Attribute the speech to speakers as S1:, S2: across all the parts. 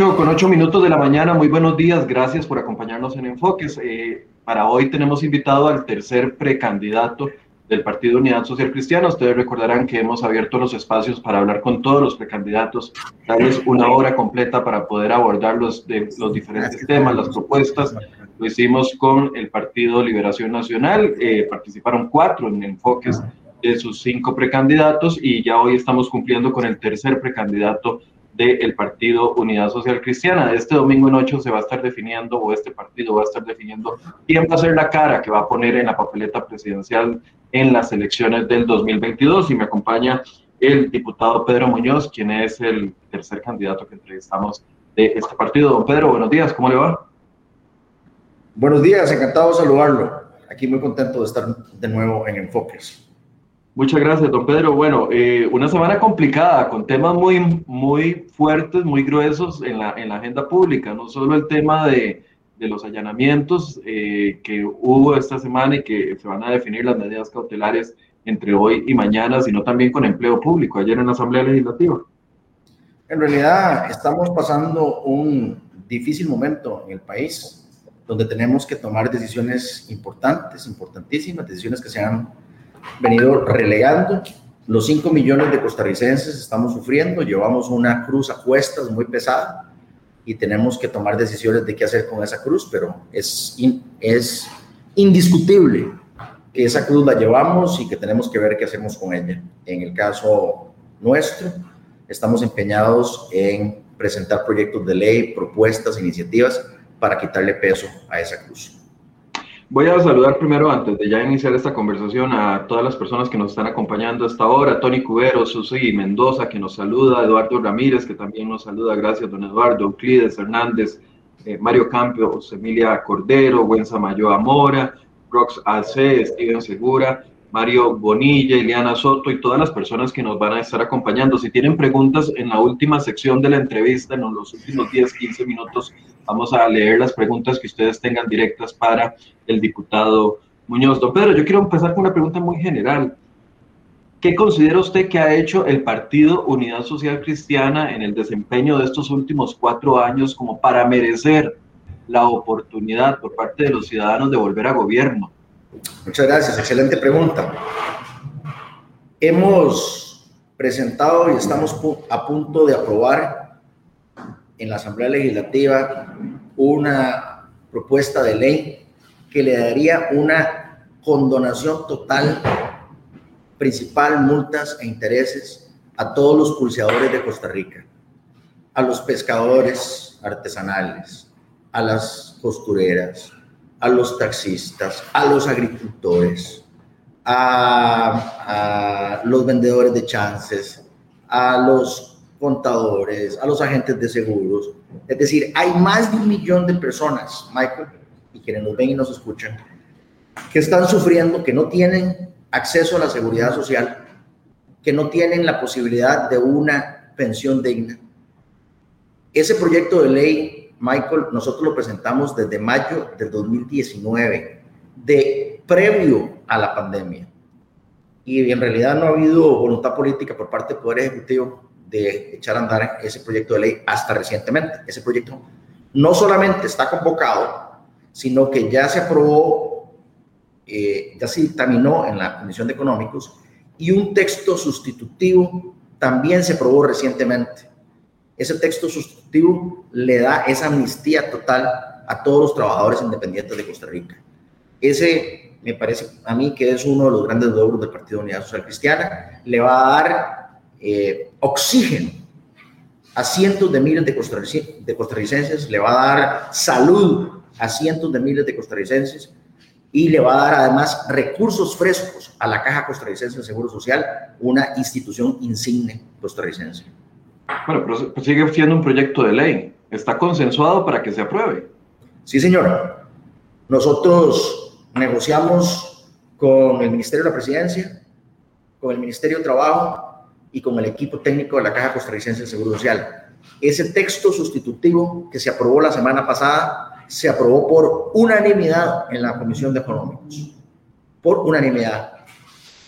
S1: 8 con 8 minutos de la mañana, muy buenos días, gracias por acompañarnos en Enfoques. Eh, para hoy tenemos invitado al tercer precandidato del Partido Unidad Social Cristiana. Ustedes recordarán que hemos abierto los espacios para hablar con todos los precandidatos, darles una hora completa para poder abordar los, de, los diferentes temas, las propuestas. Lo hicimos con el Partido Liberación Nacional, eh, participaron cuatro en Enfoques de sus cinco precandidatos y ya hoy estamos cumpliendo con el tercer precandidato del Partido Unidad Social Cristiana. Este domingo en 8 se va a estar definiendo, o este partido va a estar definiendo, quién va a ser la cara que va a poner en la papeleta presidencial en las elecciones del 2022. Y me acompaña el diputado Pedro Muñoz, quien es el tercer candidato que entrevistamos de este partido. Don Pedro, buenos días, ¿cómo le va?
S2: Buenos días, encantado de saludarlo. Aquí muy contento de estar de nuevo en Enfoques.
S1: Muchas gracias, don Pedro. Bueno, eh, una semana complicada, con temas muy, muy fuertes, muy gruesos en la, en la agenda pública, no solo el tema de, de los allanamientos eh, que hubo esta semana y que se van a definir las medidas cautelares entre hoy y mañana, sino también con empleo público, ayer en la Asamblea Legislativa.
S2: En realidad estamos pasando un difícil momento en el país, donde tenemos que tomar decisiones importantes, importantísimas, decisiones que sean venido relegando. Los 5 millones de costarricenses estamos sufriendo, llevamos una cruz a cuestas muy pesada y tenemos que tomar decisiones de qué hacer con esa cruz, pero es, es indiscutible que esa cruz la llevamos y que tenemos que ver qué hacemos con ella. En el caso nuestro, estamos empeñados en presentar proyectos de ley, propuestas, iniciativas para quitarle peso a esa cruz.
S1: Voy a saludar primero, antes de ya iniciar esta conversación, a todas las personas que nos están acompañando hasta ahora. Tony Cubero, Susi Mendoza, que nos saluda. Eduardo Ramírez, que también nos saluda. Gracias, don Eduardo. Euclides Hernández, eh, Mario Campos, Emilia Cordero, Gwenza Mayoa Mora, Rox AC, Steven Segura, Mario Bonilla, Ileana Soto y todas las personas que nos van a estar acompañando. Si tienen preguntas en la última sección de la entrevista, en los últimos 10, 15 minutos, vamos a leer las preguntas que ustedes tengan directas para el diputado Muñoz. Don Pedro, yo quiero empezar con una pregunta muy general. ¿Qué considera usted que ha hecho el Partido Unidad Social Cristiana en el desempeño de estos últimos cuatro años como para merecer la oportunidad por parte de los ciudadanos de volver a gobierno?
S2: Muchas gracias, excelente pregunta. Hemos presentado y estamos a punto de aprobar en la Asamblea Legislativa una propuesta de ley que le daría una condonación total, principal, multas e intereses a todos los pulseadores de Costa Rica, a los pescadores artesanales, a las costureras, a los taxistas, a los agricultores, a, los vendedores de chances, a los contadores, a los agentes de seguros. Es decir, hay más de un millón de personas, Michael, y quienes nos ven y nos escuchan, que están sufriendo, que no tienen acceso a la seguridad social, que no tienen la posibilidad de una pensión digna. Ese proyecto de ley Michael, nosotros lo presentamos desde mayo del 2019, de previo a la pandemia. Y en realidad no ha habido voluntad política por parte del Poder Ejecutivo de echar a andar ese proyecto de ley hasta recientemente. Ese proyecto no solamente está convocado, sino que ya se aprobó, eh, ya se dictaminó en la Comisión de Económicos y un texto sustitutivo también se aprobó recientemente ese texto sustitutivo le da esa amnistía total a todos los trabajadores independientes de Costa Rica. Ese me parece a mí que es uno de los grandes logros del Partido Unidad Social Cristiana. Le va a dar eh, oxígeno a cientos de miles de, de costarricenses, le va a dar salud a cientos de miles de costarricenses y le va a dar además recursos frescos a la Caja Costarricense de Seguro Social, una institución insigne costarricense.
S1: Bueno, pero pues sigue siendo un proyecto de ley. ¿Está consensuado para que se apruebe?
S2: Sí, señor. Nosotros negociamos con el Ministerio de la Presidencia, con el Ministerio de Trabajo y con el equipo técnico de la Caja Costarricense de Seguro Social. Ese texto sustitutivo que se aprobó la semana pasada se aprobó por unanimidad en la Comisión de Económicos. Por unanimidad.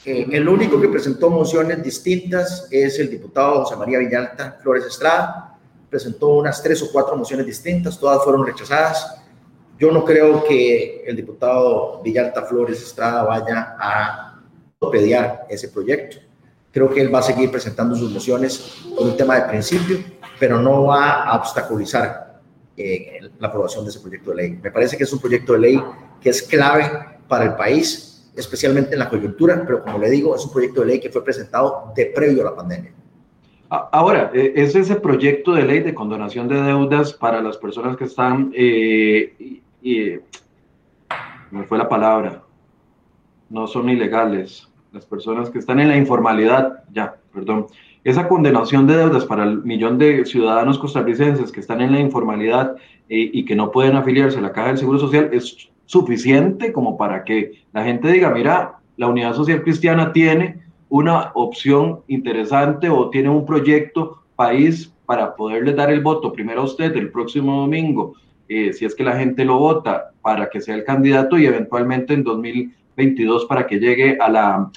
S2: Eh, el único que presentó mociones distintas es el diputado José María Villalta Flores Estrada, presentó unas tres o cuatro mociones distintas, todas fueron rechazadas. Yo no creo que el diputado Villalta Flores Estrada vaya a pediar ese proyecto. Creo que él va a seguir presentando sus mociones con un tema de principio, pero no va a obstaculizar eh, la aprobación de ese proyecto de ley. Me parece que es un proyecto de ley que es clave para el país, especialmente en la coyuntura, pero como le digo, es un proyecto de ley que fue presentado de previo a la pandemia.
S1: Ahora, eh, es ese proyecto de ley de condonación de deudas para las personas que están, eh, y, me fue la palabra, no son ilegales, las personas que están en la informalidad, ya, perdón, esa condenación de deudas para el millón de ciudadanos costarricenses que están en la informalidad eh, y que no pueden afiliarse a la Caja del Seguro Social es suficiente como para que la gente diga, mira, la Unidad Social Cristiana tiene una opción interesante o tiene un proyecto país para poderle dar el voto primero a usted el próximo domingo, eh, si es que la gente lo vota, para que sea el candidato y eventualmente en 2022 para que llegue a la,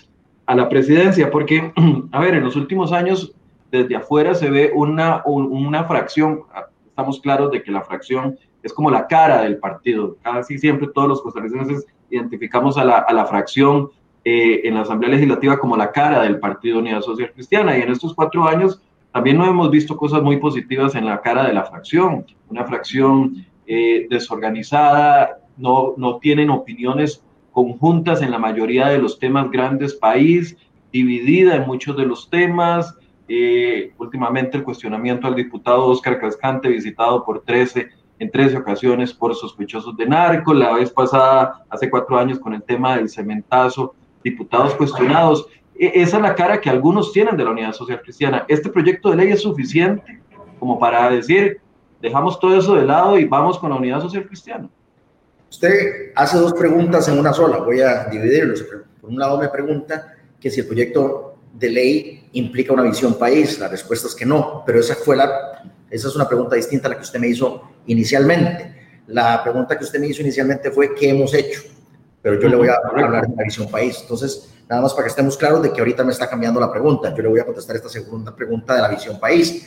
S1: a la presidencia. Porque, a ver, en los últimos años, desde afuera se ve una, una fracción, estamos claros de que la fracción es como la cara del partido. Casi siempre todos los costarricenses identificamos a la, a la fracción eh, en la Asamblea Legislativa como la cara del Partido Unidad Social Cristiana. Y en estos cuatro años también no hemos visto cosas muy positivas en la cara de la fracción. Una fracción eh, desorganizada, no, no tienen opiniones conjuntas en la mayoría de los temas grandes país, dividida en muchos de los temas. Eh, últimamente el cuestionamiento al diputado Oscar Cascante, visitado por 13 en 13 ocasiones por sospechosos de narco, la vez pasada, hace cuatro años, con el tema del cementazo diputados cuestionados. E, esa es la cara que algunos tienen de la Unidad Social Cristiana. Este proyecto de ley es suficiente como para decir, dejamos todo eso de lado y vamos con la Unidad Social Cristiana.
S2: Usted hace dos preguntas en una sola, voy a dividirlos. Por un lado me pregunta que si el proyecto de ley implica una visión país, la respuesta es que no, pero esa fue la, esa es una pregunta distinta a la que usted me hizo inicialmente. La pregunta que usted me hizo inicialmente fue ¿qué hemos hecho? pero yo le voy a hablar de la visión país. Entonces, nada más para que estemos claros de que ahorita me está cambiando la pregunta. Yo le voy a contestar esta segunda pregunta de la visión país.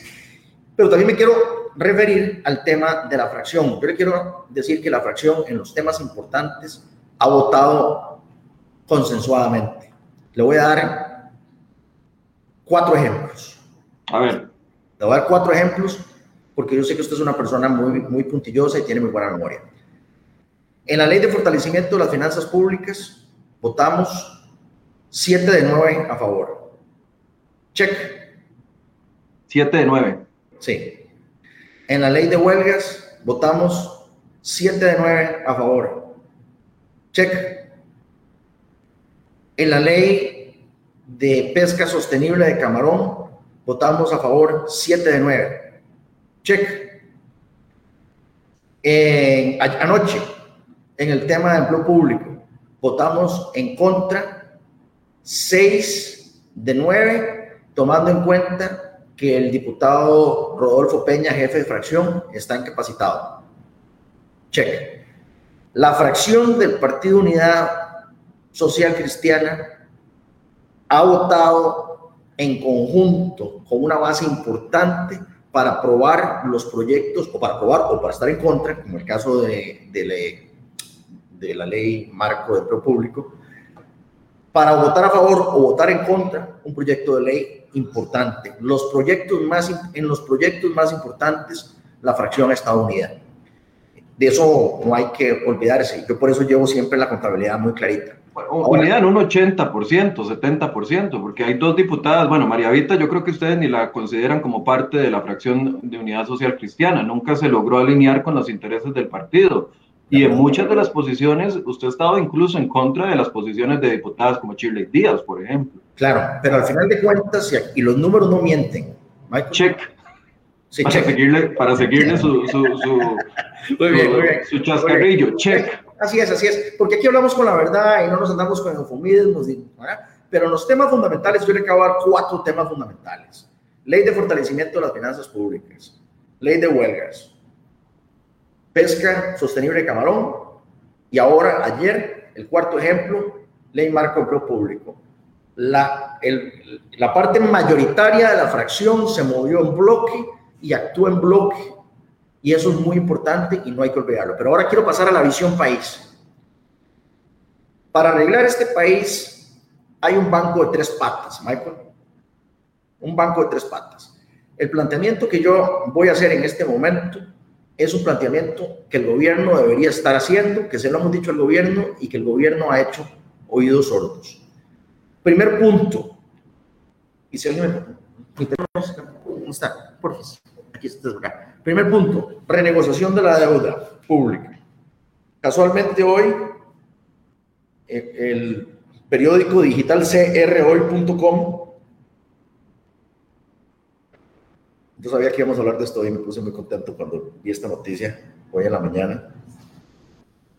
S2: Pero también me quiero referir al tema de la fracción. Yo le quiero decir que la fracción en los temas importantes ha votado consensuadamente. Le voy a dar cuatro ejemplos.
S1: A ver.
S2: Le voy a dar cuatro ejemplos porque yo sé que usted es una persona muy, muy puntillosa y tiene muy buena memoria. En la ley de fortalecimiento de las finanzas públicas votamos 7 de 9 a favor. Check.
S1: 7 de 9.
S2: Sí. En la ley de huelgas votamos 7 de 9 a favor. Check. En la ley de pesca sostenible de camarón votamos a favor 7 de 9. Check. Anoche en el tema de empleo público. Votamos en contra 6 de 9, tomando en cuenta que el diputado Rodolfo Peña, jefe de fracción, está incapacitado. Check. La fracción del Partido Unidad Social Cristiana ha votado en conjunto con una base importante para aprobar los proyectos o para aprobar o para estar en contra, como el caso de, de, de la ley marco de empleo público, para votar a favor o votar en contra un proyecto de ley importante. Los proyectos más, en los proyectos más importantes, la fracción ha estado unida. De eso no hay que olvidarse. Yo por eso llevo siempre la contabilidad muy clarita.
S1: Unidad en un 80%, 70%, porque hay dos diputadas. Bueno, María Vita, yo creo que ustedes ni la consideran como parte de la fracción de Unidad Social Cristiana. Nunca se logró alinear con los intereses del partido. Y en muchas de las posiciones, usted ha estado incluso en contra de las posiciones de diputadas como Shirley Díaz, por ejemplo.
S2: Claro, pero al final de cuentas, y los números no mienten.
S1: Check. Sí, para, Seguirle, para seguirle su, su, su chascarrillo. Check.
S2: Así es, así es. Porque aquí hablamos con la verdad y no nos andamos con eufemismos. Pero en los temas fundamentales, yo le acabo cuatro temas fundamentales. Ley de fortalecimiento de las finanzas públicas. Ley de huelgas pesca sostenible de camarón. Y ahora, ayer, el cuarto ejemplo, ley marco empleo público. La, la parte mayoritaria de la fracción se movió en bloque y actúa en bloque. Y eso es muy importante y no hay que olvidarlo. Pero ahora quiero pasar a la visión país. Para arreglar este país hay un banco de tres patas, Michael. Un banco de tres patas. El planteamiento que yo voy a hacer en este momento es un planteamiento que el gobierno debería estar haciendo, que se lo hemos dicho al gobierno y que el gobierno ha hecho oídos sordos. Primer punto, y si alguien. ¿Dónde está? Por favor. Aquí está. Primer punto, renegociación de la deuda pública. Casualmente hoy, el periódico digital crhoy.com Yo sabía que íbamos a hablar de esto y me puse muy contento cuando vi esta noticia hoy en la mañana.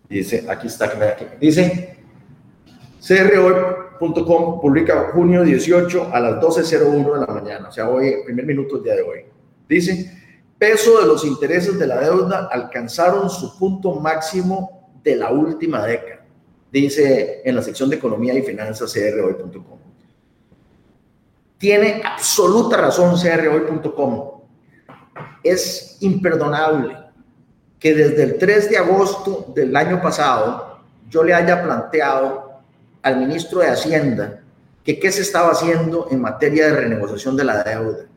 S2: Dice, aquí está, aquí, dice, crhoy.com publica junio 18 a las 12.01 de la mañana, o sea, hoy, primer minuto día de hoy. Dice, peso de los intereses de la deuda alcanzaron su punto máximo de la última década, dice en la sección de economía y finanzas crhoy.com. Tiene absoluta razón crhoy.com. Es imperdonable que desde el 3 de agosto del año pasado yo le haya planteado al ministro de Hacienda que qué se estaba haciendo en materia de renegociación de la deuda.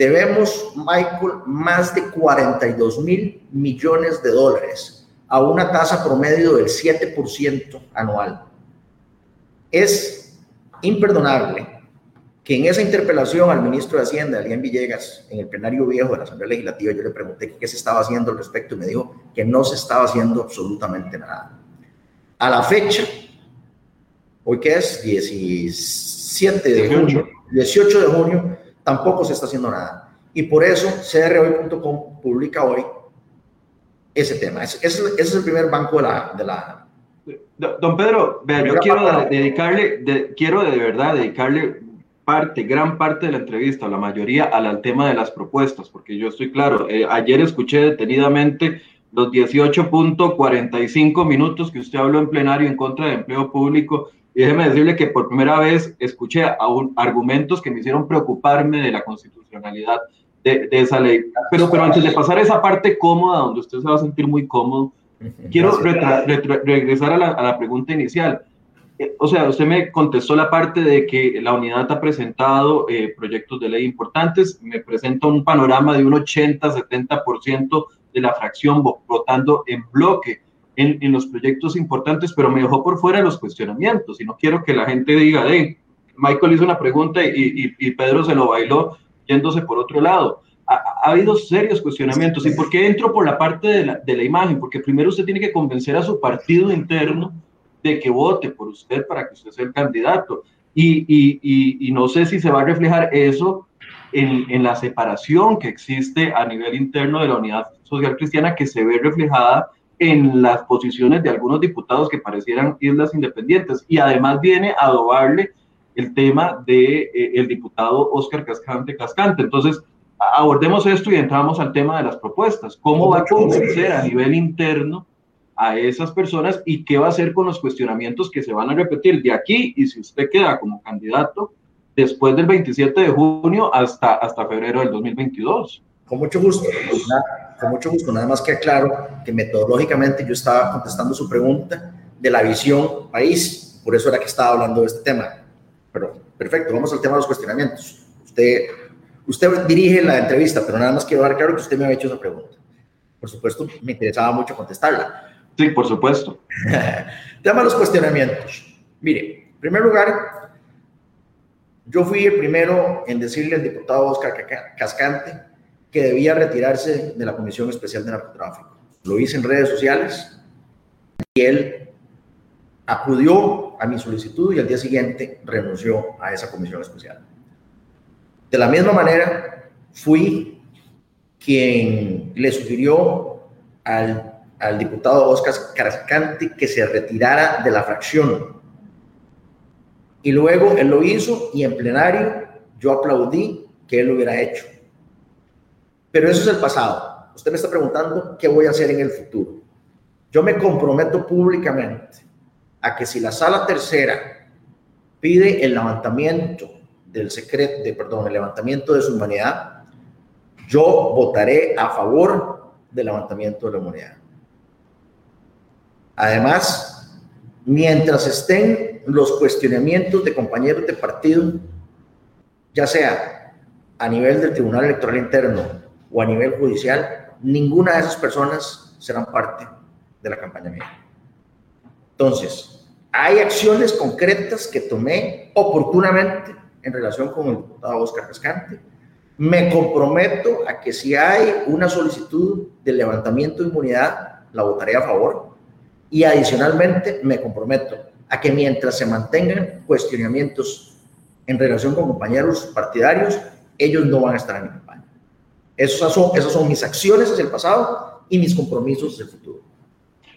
S2: Debemos, Michael, más de 42 mil millones de dólares a una tasa promedio del 7% anual. Es imperdonable que en esa interpelación al ministro de Hacienda, Alián Villegas, en el plenario viejo de la Asamblea Legislativa, yo le pregunté qué se estaba haciendo al respecto y me dijo que no se estaba haciendo absolutamente nada. A la fecha, hoy que es 17 de junio, 18 de junio, tampoco se está haciendo nada. Y por eso crhoy.com publica hoy ese tema. Ese, es el primer banco de la... De la
S1: Don Pedro, yo quiero dedicarle, quiero de verdad dedicarle parte, gran parte de la entrevista, la mayoría, al, tema de las propuestas, porque yo estoy claro, eh, ayer escuché detenidamente los 18.45 minutos que usted habló en plenario en contra de empleo público, y déjeme decirle que por primera vez escuché aún argumentos que me hicieron preocuparme de la constitucionalidad de, esa ley. Pero, pero antes de pasar a esa parte cómoda, donde usted se va a sentir muy cómodo, quiero regresar a la, a la pregunta inicial. O sea, usted me contestó la parte de que la unidad ha presentado eh, proyectos de ley importantes, me presenta un panorama de un 80-70% de la fracción votando en bloque en, en, los proyectos importantes, pero me dejó por fuera los cuestionamientos y no quiero que la gente diga, hey, Michael hizo una pregunta y, y, Pedro se lo bailó yéndose por otro lado. Ha, ha, habido serios cuestionamientos. ¿Y por qué entro por la parte de la, de la imagen? Porque primero usted tiene que convencer a su partido interno de que vote por usted para que usted sea el candidato. Y, y, y, no sé si se va a reflejar eso en, en, la separación que existe a nivel interno de la unidad social cristiana que se ve reflejada en las posiciones de algunos diputados que parecieran islas independientes. Y además viene a adobarle el tema del de, eh, diputado Oscar Cascante Cascante. Entonces, abordemos esto y entramos al tema de las propuestas. ¿Cómo va a convencer a nivel interno a esas personas y qué va a hacer con los cuestionamientos que se van a repetir de aquí y si usted queda como candidato después del 27 de junio hasta, hasta febrero del 2022.
S2: Con mucho gusto, con mucho gusto. Nada más que aclaro que metodológicamente yo estaba contestando su pregunta de la visión país, por eso era que estaba hablando de este tema. Pero perfecto, vamos al tema de los cuestionamientos. Usted, usted dirige la entrevista, pero nada más quiero dar claro que usted me ha hecho esa pregunta. Por supuesto, me interesaba mucho contestarla.
S1: Sí, por supuesto.
S2: Tema de los cuestionamientos. Mire, en primer lugar, yo fui el primero en decirle al diputado Oscar Cascante que debía retirarse de la Comisión Especial de Narcotráfico. Lo hice en redes sociales y él acudió a mi solicitud y al día siguiente renunció a esa comisión especial. De la misma manera, fui quien le sugirió al diputado Oscar Carascante que se retirara de la fracción. Y luego él lo hizo y en plenario yo aplaudí que él lo hubiera hecho. Pero eso es el pasado. Usted me está preguntando qué voy a hacer en el futuro. Yo me comprometo públicamente a que si la sala tercera pide el levantamiento del secreto, de, perdón, el levantamiento de su humanidad, yo votaré a favor del levantamiento de la inmunidad. Además, mientras estén los cuestionamientos de compañeros de partido, ya sea a nivel del Tribunal Electoral Interno o a nivel judicial, ninguna de esas personas serán parte de la campaña mía. Entonces, hay acciones concretas que tomé oportunamente en relación con el diputado Oscar Cascante. Me comprometo a que si hay una solicitud de levantamiento de inmunidad, la votaré a favor. Y adicionalmente me comprometo a que mientras se mantengan cuestionamientos en relación con compañeros partidarios, ellos no van a estar en mi campaña. Esas son, esas son mis acciones hacia el pasado y mis compromisos hacia el futuro.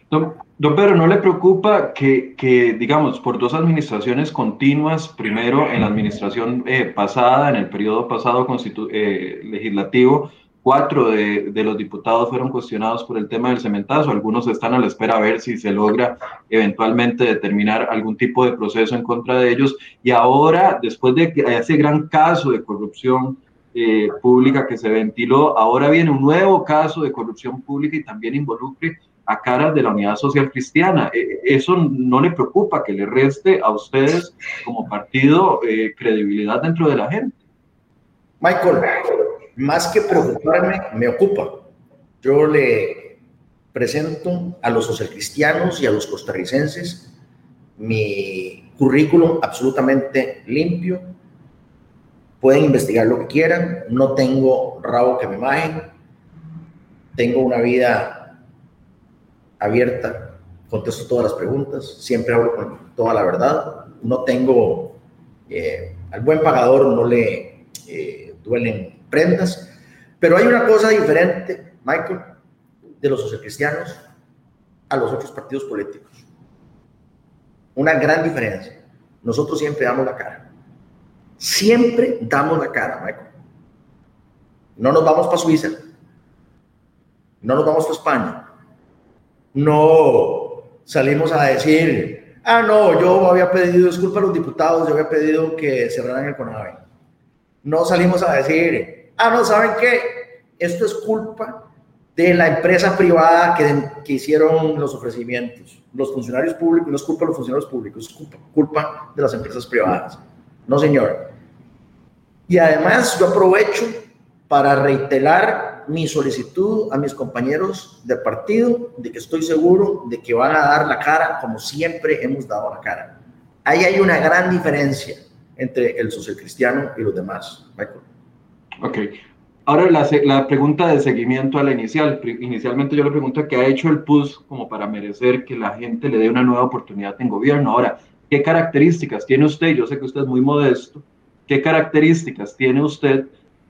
S1: Don, Pedro, ¿no le preocupa que, que, digamos, por dos administraciones continuas, primero en la administración eh, pasada, en el periodo pasado eh, legislativo, cuatro de, de, los diputados fueron cuestionados por el tema del cementazo, algunos están a la espera a ver si se logra eventualmente determinar algún tipo de proceso en contra de ellos, y ahora, después de ese gran caso de corrupción eh, pública que se ventiló, ahora viene un nuevo caso de corrupción pública y también involucre a caras de la Unidad Social Cristiana. E, ¿Eso no le preocupa que le reste a ustedes como partido eh, credibilidad dentro de la gente?
S2: Michael, más que preocuparme, me ocupa. Yo le presento a los socialcristianos y a los costarricenses mi currículum absolutamente limpio. Pueden investigar lo que quieran, no tengo rabo que me majen, tengo una vida abierta, contesto todas las preguntas, siempre hablo con toda la verdad, no tengo, eh, al buen pagador no le eh, duelen prendas, pero hay una cosa diferente, Michael, de los socialcristianos a los otros partidos políticos. Una gran diferencia. Nosotros siempre damos la cara. Siempre damos la cara, Michael. No nos vamos para Suiza. No nos vamos para España no salimos a decir, ah, no, yo había pedido disculpas a los diputados, yo había pedido que cerraran el CONAVE. No salimos a decir, ah, no, ¿saben qué? Esto es culpa de la empresa privada que, que hicieron los ofrecimientos. Los funcionarios públicos, no es culpa de los funcionarios públicos, es culpa, culpa de las empresas privadas. No, señor. Y además yo aprovecho para reiterar mi solicitud a mis compañeros de partido de que estoy seguro de que van a dar la cara como siempre hemos dado la cara. Ahí hay una gran diferencia entre el socialcristiano y los demás. Michael.
S1: Ok. Ahora la, la, pregunta de seguimiento a la inicial. Inicialmente yo le pregunto qué ha hecho el PUS como para merecer que la gente le dé una nueva oportunidad en gobierno. Ahora, ¿qué características tiene usted? Yo sé que usted es muy modesto. ¿Qué características tiene usted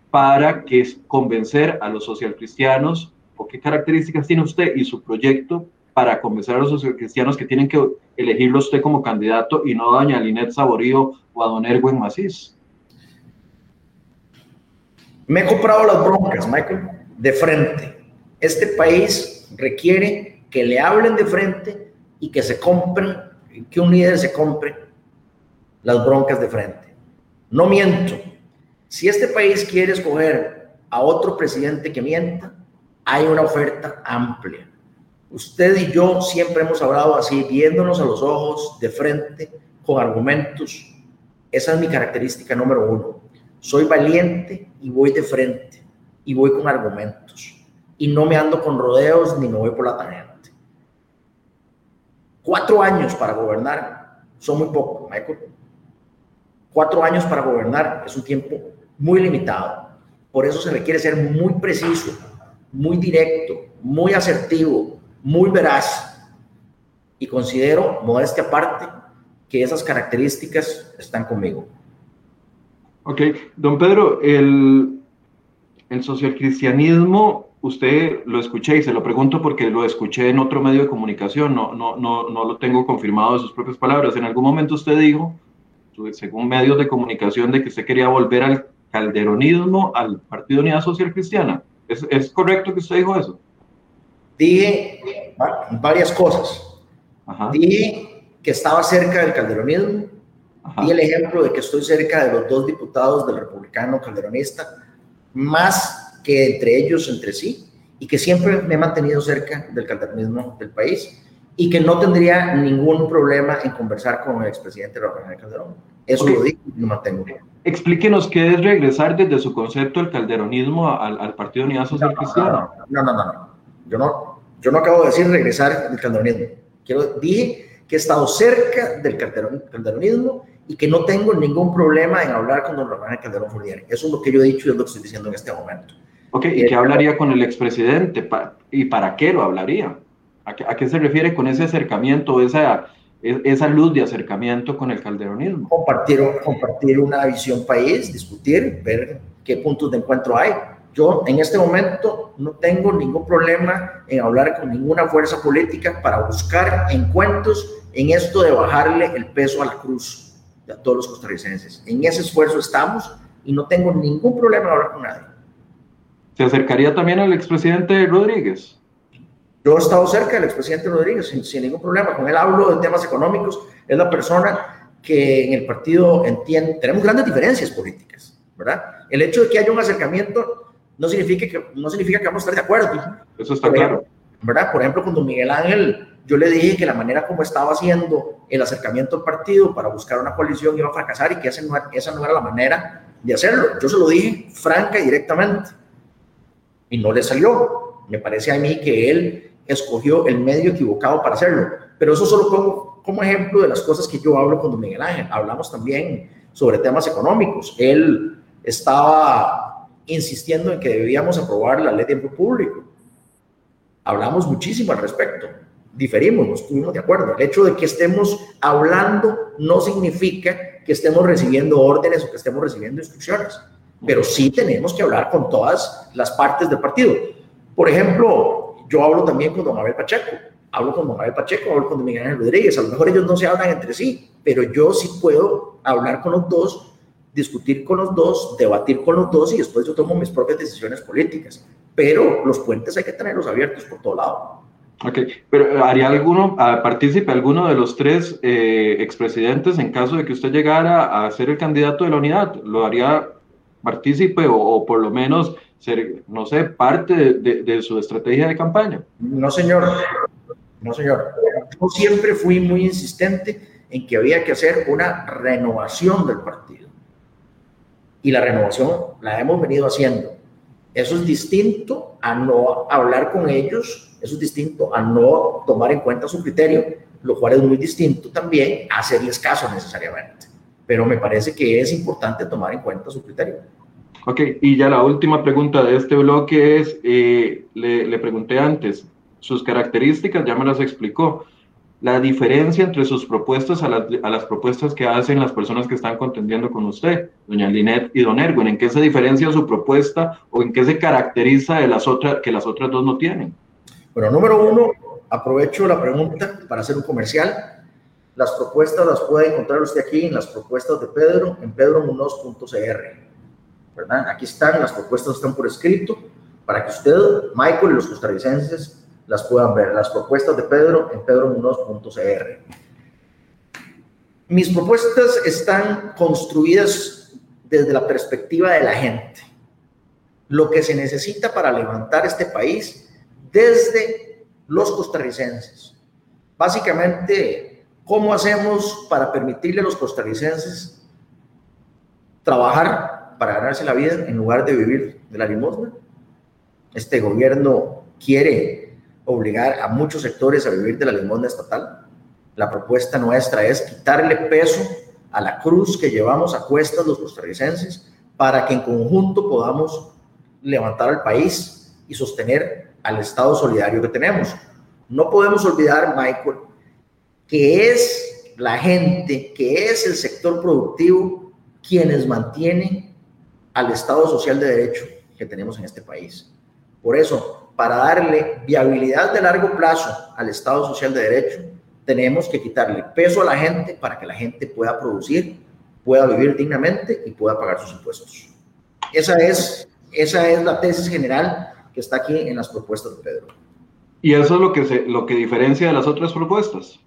S1: para que convencer a los socialcristianos o qué características tiene usted y su proyecto para convencer a los socialcristianos que tienen que elegirlo usted como candidato y no a doña Linet Saborío o a don Erwin Macís?
S2: Me he comprado las broncas, Michael, de frente. Este país requiere que le hablen de frente y que se compren, que un líder se compre las broncas de frente. No miento, si este país quiere escoger a otro presidente que mienta, hay una oferta amplia. Usted y yo siempre hemos hablado así, viéndonos a los ojos, de frente, con argumentos. Esa es mi característica número uno. Soy valiente y voy de frente y voy con argumentos. Y no me ando con rodeos ni me voy por la tangente. Cuatro años para gobernar son muy poco, Michael. Cuatro años para gobernar es un tiempo muy limitado. Por eso se requiere ser muy preciso, muy directo, muy asertivo, muy veraz. Y considero, modestia aparte, que esas características están conmigo.
S1: Ok, don Pedro, el, el socialcristianismo, usted lo escuché y se lo pregunto porque lo escuché en otro medio de comunicación, no, no, no, no lo tengo confirmado de sus propias palabras. En algún momento usted dijo, según medios de comunicación, de que usted quería volver al calderonismo al Partido Unidad Social Cristiana. ¿Es, ¿Es, correcto que usted dijo eso?
S2: Dije varias cosas. Dije que estaba cerca del calderonismo. y el ejemplo de que estoy cerca de los dos diputados del republicano calderonista, más que entre ellos, entre sí, y que siempre me he mantenido cerca del calderonismo del país y que no tendría ningún problema en conversar con el expresidente Rafael Calderón. Eso lo digo y lo mantengo.
S1: Explíquenos qué es regresar desde su concepto del calderonismo al, al Partido Unidad Social Cristiana.
S2: No no, no, no, Yo no, yo no acabo de decir regresar del calderonismo. Quiero, dije que he estado cerca del calderonismo y que no tengo ningún problema en hablar con don Rafael Calderón Furrier. Eso es lo que yo he dicho y es lo que estoy diciendo en este momento.
S1: Ok, ¿y qué hablaría con el expresidente? ¿Y para qué lo hablaría? ¿A qué, se refiere con ese acercamiento, esa, e, esa luz de acercamiento con el calderonismo?
S2: Compartir, compartir una visión país, discutir, ver qué puntos de encuentro hay. Yo en este momento no tengo ningún problema en hablar con ninguna fuerza política para buscar encuentros en esto de bajarle el peso a la cruz a todos los costarricenses. En ese esfuerzo estamos y no tengo ningún problema en hablar con nadie.
S1: ¿Se acercaría también al expresidente Rodríguez?
S2: Yo he estado cerca del expresidente Rodríguez sin, ningún problema. Con él hablo de temas económicos. Es la persona que en el partido entiende. Tenemos grandes diferencias políticas, ¿verdad? El hecho de que haya un acercamiento no significa que, no significa que vamos a estar de acuerdo.
S1: Eso está claro.
S2: ¿Verdad? Por ejemplo, cuando Miguel Ángel yo le dije que la manera como estaba haciendo el acercamiento al partido para buscar una coalición iba a fracasar y que esa no, esa no era la manera de hacerlo. Yo se lo dije franca y directamente. Y no le salió. Me parece a mí que él escogió el medio equivocado para hacerlo. Pero eso solo pongo como ejemplo de las cosas que yo hablo con Miguel Ángel. Hablamos también sobre temas económicos. Él estaba insistiendo en que debíamos aprobar la ley de tiempo público. Hablamos muchísimo al respecto diferimos, no estuvimos de acuerdo. El hecho de que estemos hablando no significa que estemos recibiendo órdenes o que estemos recibiendo instrucciones, pero sí tenemos que hablar con todas las partes del partido. Por ejemplo, yo hablo también con don Abel Pacheco, hablo con don Abel Pacheco, hablo con Miguel Ángel Rodríguez, a lo mejor ellos no se hablan entre sí, pero yo sí puedo hablar con los dos, discutir con los dos, debatir con los dos y después yo tomo mis propias decisiones políticas. Pero los puentes hay que tenerlos abiertos por todo lado.
S1: Ok, pero ¿haría alguno, partícipe alguno de los tres eh, expresidentes en caso de que usted llegara a ser el candidato de la unidad? ¿Lo haría partícipe o, por lo menos ser, no sé, parte de, su estrategia de campaña?
S2: No, señor. No, señor. Yo siempre fui muy insistente en que había que hacer una renovación del partido. Y la renovación la hemos venido haciendo. Eso es distinto a no hablar con ellos eso es distinto a no tomar en cuenta su criterio, lo cual es muy distinto también a hacerles caso necesariamente. Pero me parece que es importante tomar en cuenta su criterio.
S1: Ok, y ya la última pregunta de este bloque es, eh, le, le, pregunté antes, sus características ya me las explicó. La diferencia entre sus propuestas a las, a las propuestas que hacen las personas que están contendiendo con usted, doña Linet y don Erwin, ¿en qué se diferencia su propuesta o en qué se caracteriza de las otras que las otras dos no tienen?
S2: Bueno, número uno, aprovecho la pregunta para hacer un comercial. Las propuestas las puede encontrar usted aquí en las propuestas de Pedro, en pedromunoz.cr. ¿verdad? Aquí están, las propuestas están por escrito para que usted, Michael y los costarricenses las puedan ver. Las propuestas de Pedro en pedromunoz.cr. Mis propuestas están construidas desde la perspectiva de la gente. Lo que se necesita para levantar este país desde los costarricenses. Básicamente, ¿cómo hacemos para permitirle a los costarricenses trabajar para ganarse la vida en lugar de vivir de la limosna? Este gobierno quiere obligar a muchos sectores a vivir de la limosna estatal. La propuesta nuestra es quitarle peso a la cruz que llevamos a cuestas los costarricenses para que en conjunto podamos levantar al país y sostener al Estado solidario que tenemos. No podemos olvidar, Michael, que es la gente, que es el sector productivo quienes mantienen al Estado social de derecho que tenemos en este país. Por eso, para darle viabilidad de largo plazo al Estado social de derecho, tenemos que quitarle peso a la gente para que la gente pueda producir, pueda vivir dignamente y pueda pagar sus impuestos. Esa es, esa es la tesis general que está aquí en las propuestas de Pedro.
S1: ¿Y eso es lo que, se, lo que diferencia de las otras propuestas?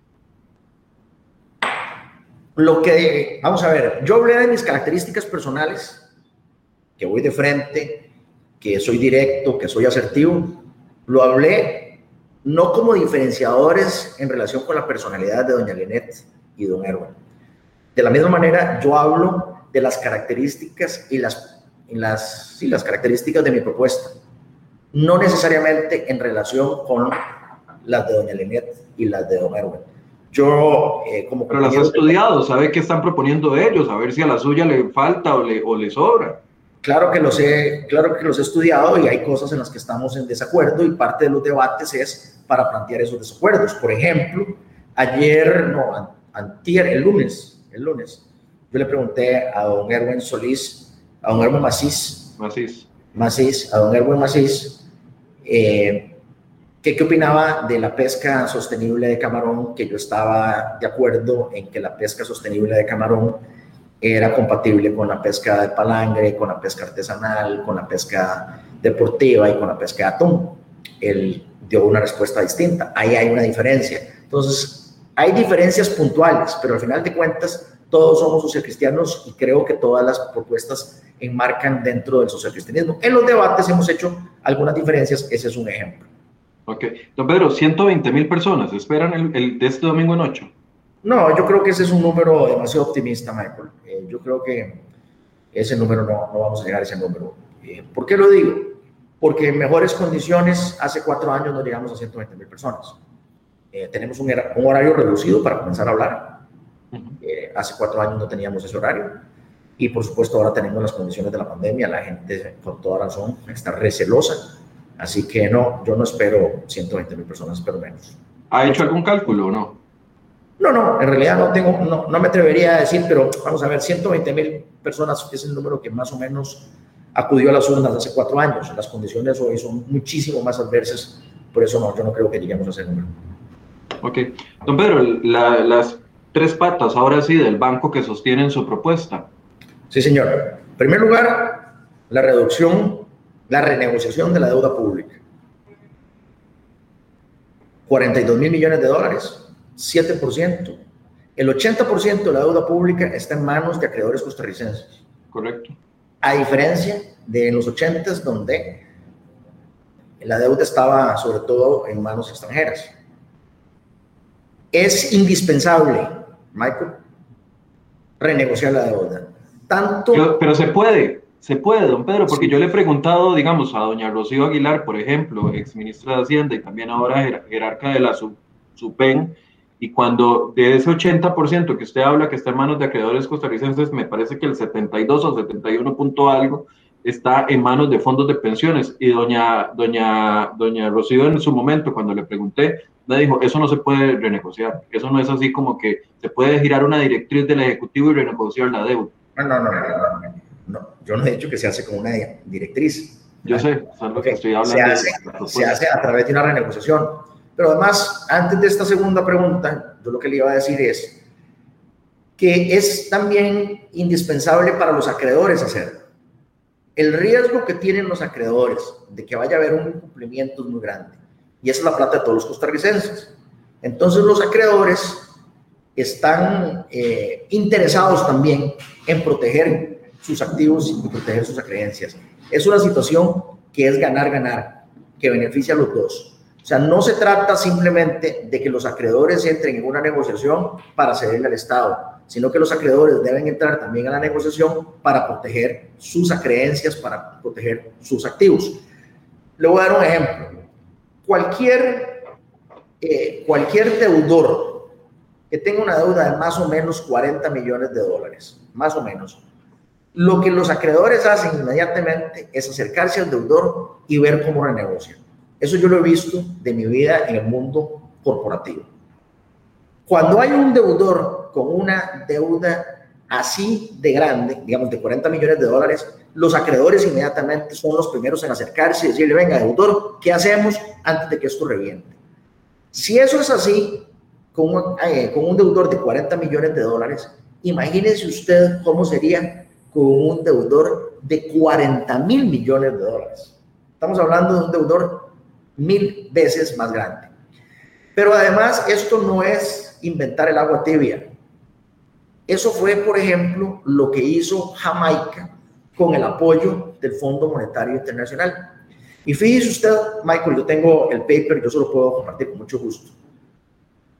S2: Lo que, vamos a ver, yo hablé de mis características personales, que voy de frente que soy directo, que soy asertivo, lo hablé no como diferenciadores en relación con la personalidad de doña Linet y don Erwin. De la misma manera, yo hablo de las características y las, sí, las características de mi propuesta, no necesariamente en relación con las de doña Linet y las de don Erwin. Yo,
S1: eh, como... Pero las ha estudiado, sabe qué están proponiendo ellos, a ver si a la suya le falta o le, o le sobra.
S2: Claro que, los he, claro que los he estudiado y hay cosas en las que estamos en desacuerdo y parte de los debates es para plantear esos desacuerdos. Por ejemplo, ayer, no, antier, el lunes, el lunes, yo le pregunté a don Erwin Solís, a don Erwin Macís,
S1: Macís,
S2: Macís a don Erwin Macís, eh, ¿Qué, opinaba de la pesca sostenible de camarón? Que yo estaba de acuerdo en que la pesca sostenible de camarón era compatible con la pesca de palangre, con la pesca artesanal, con la pesca deportiva y con la pesca de atún. Él dio una respuesta distinta. Ahí hay una diferencia. Entonces, hay diferencias puntuales, pero al final de cuentas, todos somos socialcristianos y creo que todas las propuestas enmarcan dentro del socialcristianismo. En los debates hemos hecho algunas diferencias, ese es un ejemplo.
S1: Ok. Don Pedro, 120 mil personas esperan el, el, de este domingo en 8.
S2: No, yo creo que ese es un número demasiado optimista, Michael. Eh, yo creo que ese número no, no vamos a llegar a ese número. Eh, ¿Por qué lo digo? Porque en mejores condiciones, hace cuatro años no llegamos a 120 mil personas. Eh, tenemos un, un, horario reducido para comenzar a hablar. hace cuatro años no teníamos ese horario. Y por supuesto ahora tenemos las condiciones de la pandemia. La gente, con toda razón, está recelosa Así que no, yo no espero 120 mil personas, espero menos.
S1: ¿Ha hecho algún cálculo o no?
S2: No, no, en realidad no tengo, no, no me atrevería a decir, pero vamos a ver, 120 mil personas es el número que más o menos acudió a las urnas hace cuatro años. Las condiciones hoy son muchísimo más adversas, por eso no, yo no creo que lleguemos a ese número.
S1: Ok. Don Pedro, las tres patas ahora sí del banco que sostienen su propuesta.
S2: Sí, señor. En primer lugar, la reducción la renegociación de la deuda pública. 42 mil millones de dólares, 7%. El 80% de la deuda pública está en manos de acreedores costarricenses.
S1: Correcto.
S2: A diferencia de los 80 donde la deuda estaba sobre todo en manos extranjeras. Es indispensable, Michael, renegociar la deuda. Tanto...
S1: pero se puede. Se puede, don Pedro, porque yo le he preguntado, digamos, a doña Rocío Aguilar, por ejemplo, ex ministra de Hacienda y también ahora jerarca de la SUPEN, y cuando de ese 80% que usted habla que está en manos de acreedores costarricenses, me parece que el 72 o 71 punto algo está en manos de fondos de pensiones. Y doña, doña, doña Rocío en su momento, cuando le pregunté, me dijo, eso no se puede renegociar, eso no es así como que se puede girar una directriz del Ejecutivo y renegociar la deuda.
S2: No, no, no, no. No, yo no he dicho que se hace con una directriz.
S1: Yo sé, lo que estoy hablando.
S2: Se hace, se hace a través de una renegociación. Pero además, antes de esta segunda pregunta, yo lo que le iba a decir es que es también indispensable para los acreedores hacerlo. El riesgo que tienen los acreedores de que vaya a haber un incumplimiento es muy grande. Y esa es la plata de todos los costarricenses. Entonces los acreedores están eh, interesados también en proteger sus activos y proteger sus creencias. Es una situación que es ganar, ganar, que beneficia a los dos. O sea, no se trata simplemente de que los acreedores entren en una negociación para cederle al Estado, sino que los acreedores deben entrar también a la negociación para proteger sus creencias, para proteger sus activos. Le voy a dar un ejemplo. Cualquier, eh, cualquier deudor que tenga una deuda de más o menos 40 millones de dólares, más o menos, lo que los acreedores hacen inmediatamente es acercarse al deudor y ver cómo renegocia. Eso yo lo he visto de mi vida en el mundo corporativo. Cuando hay un deudor con una deuda así de grande, digamos de 40 millones de dólares, los acreedores inmediatamente son los primeros en acercarse y decirle, venga, deudor, ¿qué hacemos antes de que esto reviente? Si eso es así, con un, eh, con un deudor de 40 millones de dólares, imagínese usted cómo sería con un deudor de 40 mil millones de dólares. Estamos hablando de un deudor mil veces más grande. Pero además, esto no es inventar el agua tibia. Eso fue, por ejemplo, lo que hizo Jamaica con el apoyo del Fondo Monetario Internacional. Y fíjese usted, Michael, yo tengo el paper, yo solo puedo compartir con mucho gusto.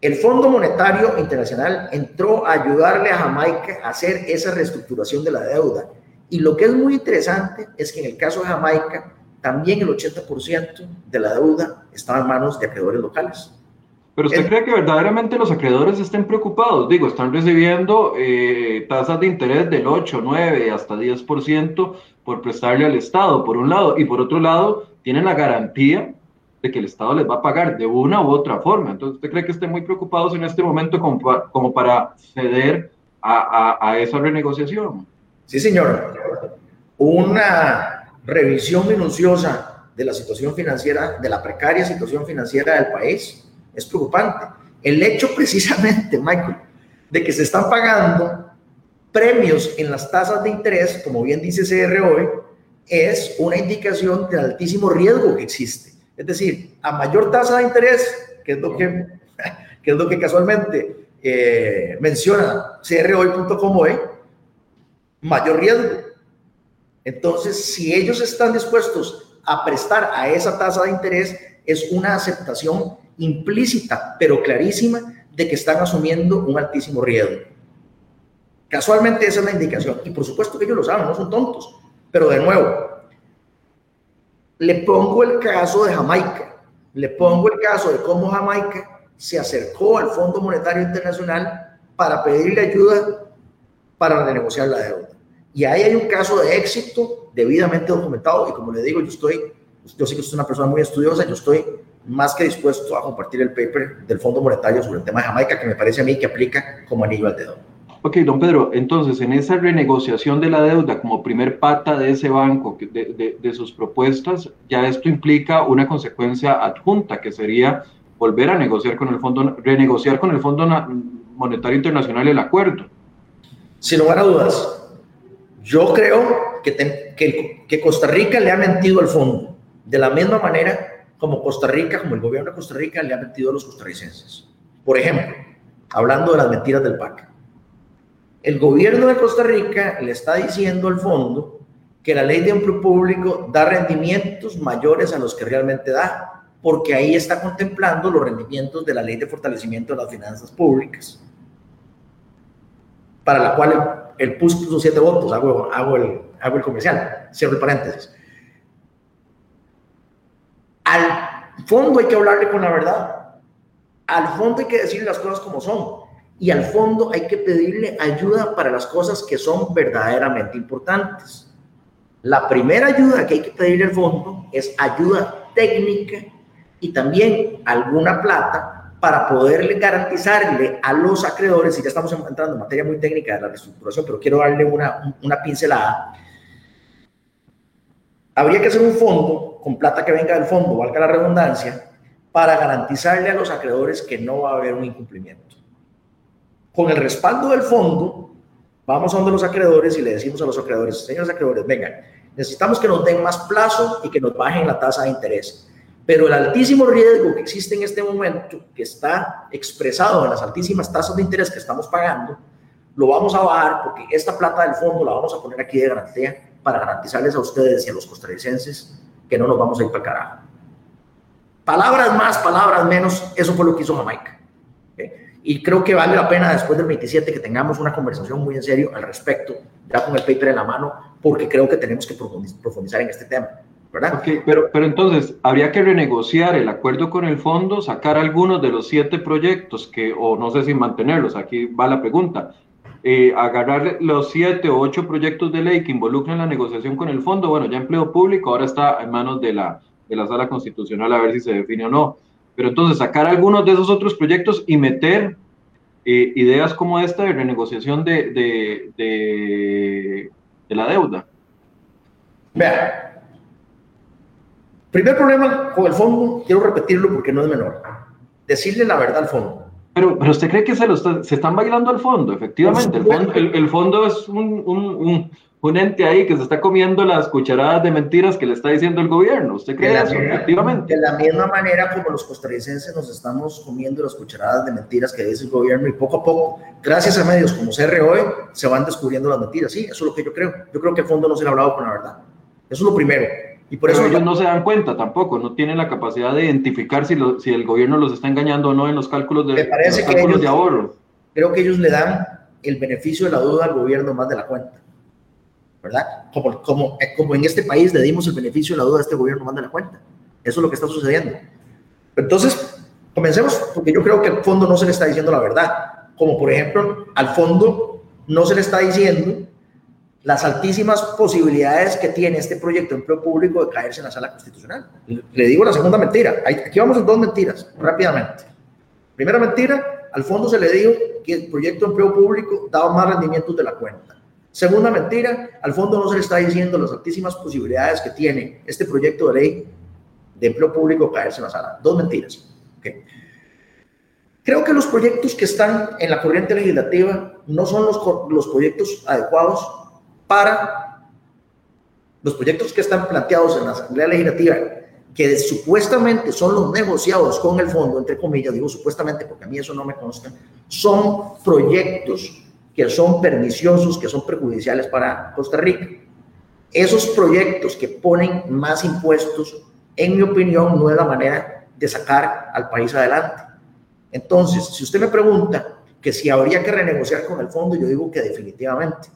S2: El Fondo Monetario Internacional entró a ayudarle a Jamaica a hacer esa reestructuración de la deuda. Y lo que es muy interesante es que en el caso de Jamaica, también el 80% de la deuda estaba en manos de acreedores locales.
S1: Pero usted cree que verdaderamente los acreedores estén preocupados? Digo, están recibiendo eh, tasas de interés del 8, 9, hasta 10% por prestarle al Estado, por un lado, y por otro lado, tienen la garantía de que el Estado les va a pagar de una u otra forma. Entonces, ¿usted cree que estén muy preocupados en este momento como, como para ceder a, a, a esa renegociación?
S2: Sí, señor. Una revisión minuciosa de la situación financiera, de la precaria situación financiera del país, es preocupante. El hecho precisamente, Michael, de que se están pagando premios en las tasas de interés, como bien dice CR hoy, es una indicación del altísimo riesgo que existe. Es decir, a mayor tasa de interés, que es lo que, que, es lo que casualmente eh, menciona crhoy.com hoy, mayor riesgo. Entonces, si ellos están dispuestos a prestar a esa tasa de interés, es una aceptación implícita, pero clarísima, de que están asumiendo un altísimo riesgo. Casualmente esa es la indicación. Y por supuesto que ellos lo saben, no son tontos. Pero de nuevo, le pongo el caso de Jamaica. Le pongo el caso de cómo Jamaica se acercó al Fondo Monetario Internacional para pedirle ayuda para renegociar la deuda. Y ahí hay un caso de éxito debidamente documentado. Y como le digo, yo estoy, yo sé que usted es una persona muy estudiosa, yo estoy más que dispuesto a compartir el paper del Fondo Monetario sobre el tema de Jamaica, que me parece a mí que aplica como anillo al dedo.
S1: Ok, don Pedro, entonces en esa renegociación de la deuda como primer pata de ese banco, de, de, sus propuestas, ya esto implica una consecuencia adjunta, que sería volver a negociar con el Fondo, renegociar con el Fondo Monetario Internacional el acuerdo.
S2: Sin lugar a dudas, yo creo que, que, que Costa Rica le ha mentido al fondo, de la misma manera como Costa Rica, como el gobierno de Costa Rica le ha mentido a los costarricenses. Por ejemplo, hablando de las mentiras del PAC. El gobierno de Costa Rica le está diciendo al fondo que la ley de empleo público da rendimientos mayores a los que realmente da, porque ahí está contemplando los rendimientos de la ley de fortalecimiento de las finanzas públicas, para la cual el, PUS puso siete votos, hago, el, hago el comercial, cierro el paréntesis. Al fondo hay que hablarle con la verdad. Al fondo hay que decirle las cosas como son. Y al fondo hay que pedirle ayuda para las cosas que son verdaderamente importantes. La primera ayuda que hay que pedirle al fondo es ayuda técnica y también alguna plata para poderle garantizarle a los acreedores, y ya estamos entrando en materia muy técnica de la reestructuración, pero quiero darle una, una pincelada, habría que hacer un fondo con plata que venga del fondo, valga la redundancia, para garantizarle a los acreedores que no va a haber un incumplimiento. Con el respaldo del fondo, vamos a donde los acreedores y le decimos a los acreedores, señores acreedores, vengan, necesitamos que nos den más plazo y que nos bajen la tasa de interés. Pero el altísimo riesgo que existe en este momento, que está expresado en las altísimas tasas de interés que estamos pagando, lo vamos a bajar porque esta plata del fondo la vamos a poner aquí de garantía para garantizarles a ustedes y a los costarricenses que no nos vamos a ir para carajo. Palabras más, palabras menos, eso fue lo que hizo Jamaica. Y creo que vale la pena después del 27 que tengamos una conversación muy en serio al respecto, ya con el paper en la mano, porque creo que tenemos que profundizar en este tema. ¿verdad?
S1: pero, pero entonces, habría que renegociar el acuerdo con el fondo, sacar algunos de los siete proyectos que, o no sé si mantenerlos, aquí va la pregunta, eh, agarrar los siete o ocho proyectos de ley que involucran la negociación con el fondo, bueno, ya empleo público ahora está en manos de la, de la sala constitucional a ver si se define o no. Pero entonces sacar algunos de esos otros proyectos y meter eh, ideas como esta de renegociación de, de, de, de la deuda.
S2: Vea, primer problema con el fondo, quiero repetirlo porque no es menor, decirle la verdad al fondo.
S1: Pero, pero usted cree que se, lo se están bailando al fondo, efectivamente. El fondo, el, fondo es un, un, un, ente ahí que se está comiendo las cucharadas de mentiras que le está diciendo el gobierno. ¿Usted cree eso, efectivamente?
S2: De la misma manera como los costarricenses nos estamos comiendo las cucharadas de mentiras que dice el gobierno y poco a poco, gracias a medios como CROE, se van descubriendo las mentiras. Sí, eso es lo que yo creo. Yo creo que el fondo no se le ha hablado con la verdad. Eso es lo primero.
S1: Y por eso ellos no se dan cuenta tampoco, no tienen la capacidad de identificar si, si el gobierno los está engañando o no en los cálculos de,
S2: parece cálculos de ahorro. Creo que ellos le dan el beneficio de la duda al gobierno más de la cuenta. ¿Verdad? Como, como, eh, como en este país le dimos el beneficio de la duda a este gobierno más de la cuenta. Eso es lo que está sucediendo. Entonces, comencemos, porque yo creo que al fondo no se le está diciendo la verdad. Como por ejemplo, al fondo no se le está diciendo las altísimas posibilidades que tiene este proyecto de empleo público de caerse en la sala constitucional. Le digo la segunda mentira. Aquí vamos en dos mentiras, rápidamente. Primera mentira, al fondo se le dijo que el proyecto de empleo público daba más rendimientos de la cuenta. Segunda mentira, al fondo no se le está diciendo las altísimas posibilidades que tiene este proyecto de ley de empleo público caerse en la sala. Dos mentiras. Creo que los proyectos que están en la corriente legislativa no son los, los proyectos adecuados para los proyectos que están planteados en la Asamblea Legislativa, que supuestamente son los negociados con el fondo, entre comillas, digo supuestamente porque a mí eso no me consta, son proyectos que son perniciosos, que son perjudiciales para Costa Rica. Esos proyectos que ponen más impuestos, en mi opinión, no es la manera de sacar al país adelante. Entonces, si usted me pregunta que si habría que renegociar con el fondo, yo digo que definitivamente.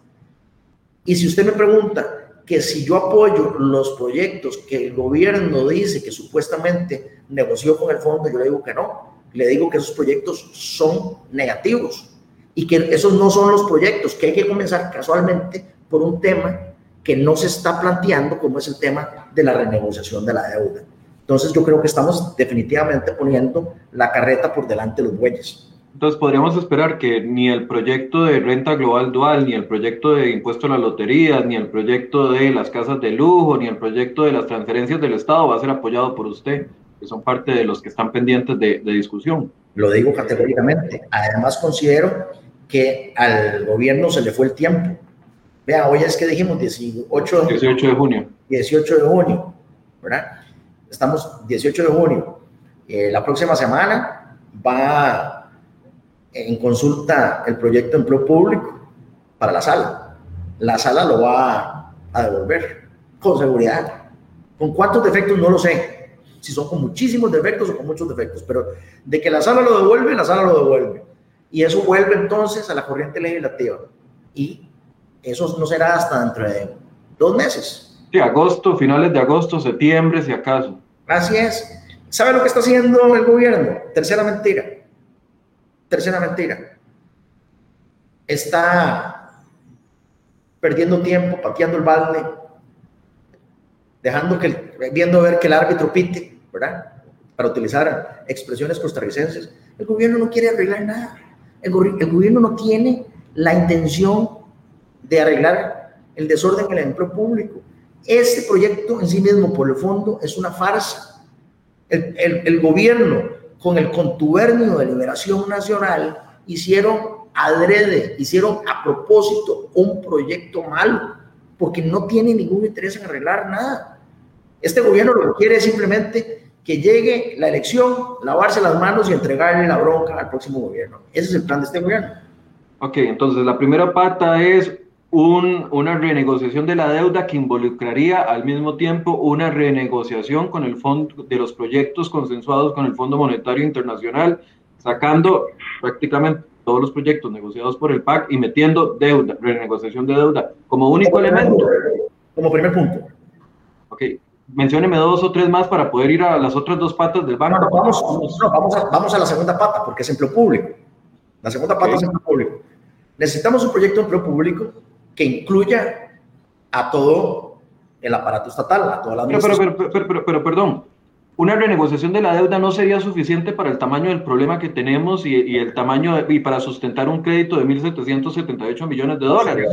S2: Y si usted me pregunta que si yo apoyo los proyectos que el gobierno dice que supuestamente negoció con el fondo, yo le digo que no. Le digo que esos proyectos son negativos y que esos no son los proyectos, que hay que comenzar casualmente por un tema que no se está planteando, como es el tema de la renegociación de la deuda. Entonces yo creo que estamos definitivamente poniendo la carreta por delante de los bueyes.
S1: Entonces podríamos esperar que ni el proyecto de renta global dual, ni el proyecto de impuesto a la lotería, ni el proyecto de las casas de lujo, ni el proyecto de las transferencias del Estado va a ser apoyado por usted, que son parte de los que están pendientes de, discusión.
S2: Lo digo categóricamente. Además considero que al gobierno se le fue el tiempo. Vea, hoy es que dijimos 18,
S1: 18 de junio.
S2: 18 de junio, ¿verdad? Estamos 18 de junio. Eh, la próxima semana va en consulta el proyecto de empleo público para la sala. La sala lo va a devolver con seguridad. ¿Con cuántos defectos? No lo sé. Si son con muchísimos defectos o con muchos defectos, pero de que la sala lo devuelve, la sala lo devuelve. Y eso vuelve entonces a la corriente legislativa. Y eso no será hasta dentro de dos meses.
S1: Sí, agosto, finales de agosto, septiembre, si acaso.
S2: Así es. ¿Sabe lo que está haciendo el gobierno? Tercera mentira Tercera mentira. Está perdiendo tiempo, pateando el balde, dejando que, viendo ver que el árbitro pite, ¿verdad? Para utilizar expresiones costarricenses. El gobierno no quiere arreglar nada. El, gobierno no tiene la intención de arreglar el desorden en el empleo público. Este proyecto en sí mismo, por el fondo, es una farsa. El gobierno con el contubernio de liberación nacional, hicieron adrede, hicieron a propósito un proyecto malo, porque no tiene ningún interés en arreglar nada. Este gobierno lo que quiere es simplemente que llegue la elección, lavarse las manos y entregarle la bronca al próximo gobierno. Ese es el plan de este gobierno.
S1: Ok, entonces la primera pata es una renegociación de la deuda que involucraría al mismo tiempo una renegociación con el fondo de los proyectos consensuados con el Fondo Monetario Internacional, sacando prácticamente todos los proyectos negociados por el PAC y metiendo deuda, renegociación de deuda como único elemento.
S2: Como primer punto.
S1: Ok, mencióneme dos o tres más para poder ir a las otras dos patas del banco.
S2: vamos, vamos, a, vamos a la segunda pata, porque es empleo público. La segunda pata es empleo público. Necesitamos un proyecto de empleo público que incluya a todo el aparato estatal, a toda la
S1: administración. Pero, pero, pero, pero, perdón, una renegociación de la deuda no sería suficiente para el tamaño del problema que tenemos y, el tamaño y para sustentar un crédito de 1.778 millones de dólares.